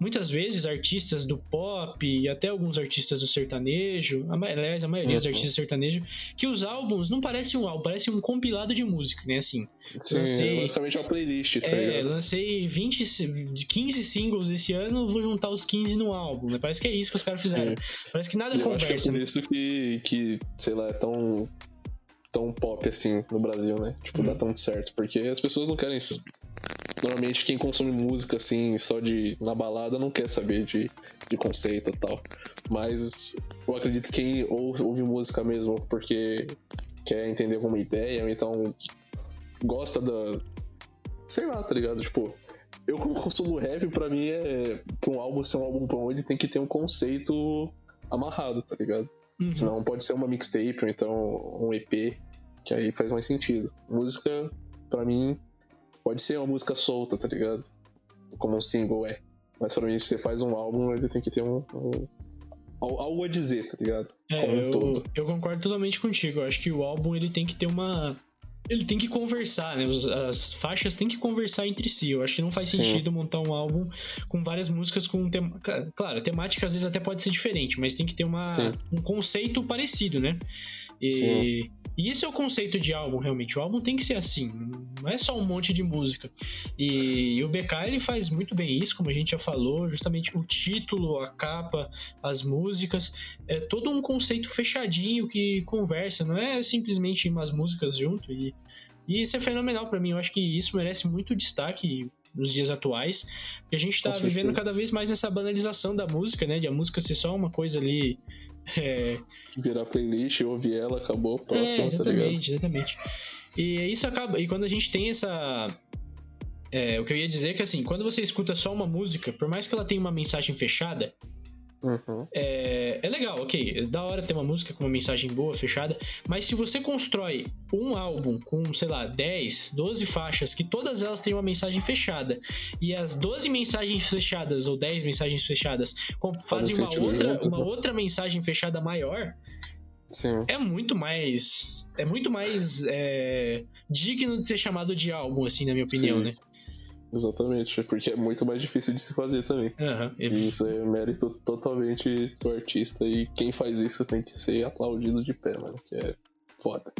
muitas vezes artistas do pop e até alguns artistas do sertanejo, aliás, a maioria dos uhum. artistas sertanejos, que os álbuns não parecem um álbum, parece um compilado de música, né? Assim. Sim, lancei, é basicamente uma playlist, tá é, ligado? lancei 20, 15 singles esse ano, vou juntar os 15 no álbum, né? Parece que é isso que os caras fizeram. Sim. Parece que nada eu conversa. Acho que é por né? isso que, que, sei lá, é tão tão pop assim no Brasil, né? Tipo, dá uhum. tão certo. Porque as pessoas não querem. Normalmente quem consome música assim, só de na balada, não quer saber de, de conceito e tal. Mas eu acredito que quem ouve música mesmo porque quer entender alguma ideia, ou então gosta da. Sei lá, tá ligado? Tipo, eu como consumo rap, pra mim é. Pra um álbum ser um álbum bom, ele tem que ter um conceito amarrado, tá ligado? Uhum. Senão pode ser uma mixtape ou então um EP, que aí faz mais sentido. Música, para mim, pode ser uma música solta, tá ligado? Como um single é. Mas pra mim, se você faz um álbum, ele tem que ter um, um algo a dizer, tá ligado? É, um eu, eu, concordo totalmente contigo. Eu acho que o álbum ele tem que ter uma. Ele tem que conversar, né? As faixas têm que conversar entre si. Eu acho que não faz Sim. sentido montar um álbum com várias músicas com. Tem... Claro, a temática às vezes até pode ser diferente, mas tem que ter uma... um conceito parecido, né? E, Sim. e isso é o conceito de álbum, realmente. O álbum tem que ser assim, não é só um monte de música. E, e o BK ele faz muito bem isso, como a gente já falou, justamente o título, a capa, as músicas, é todo um conceito fechadinho que conversa, não é simplesmente umas músicas junto. E, e isso é fenomenal para mim. Eu acho que isso merece muito destaque nos dias atuais, porque a gente está vivendo cada vez mais nessa banalização da música, né? De a música ser só uma coisa ali. É... Virar playlist, ouvir ela, acabou, próximo, é, exatamente, tá exatamente. E isso acaba. E quando a gente tem essa. É, o que eu ia dizer é que assim, quando você escuta só uma música, por mais que ela tenha uma mensagem fechada, Uhum. É, é legal, ok. É da hora ter uma música com uma mensagem boa, fechada. Mas se você constrói um álbum com, sei lá, 10, 12 faixas, que todas elas têm uma mensagem fechada, e as 12 mensagens fechadas, ou 10 mensagens fechadas, fazem uma outra, uma né? outra mensagem fechada maior. Sim. É muito mais. É muito mais é, digno de ser chamado de álbum, assim, na minha opinião, Sim. né? Exatamente, porque é muito mais difícil de se fazer também. Uhum. E isso é mérito totalmente do artista e quem faz isso tem que ser aplaudido de pé, mano, que é foda.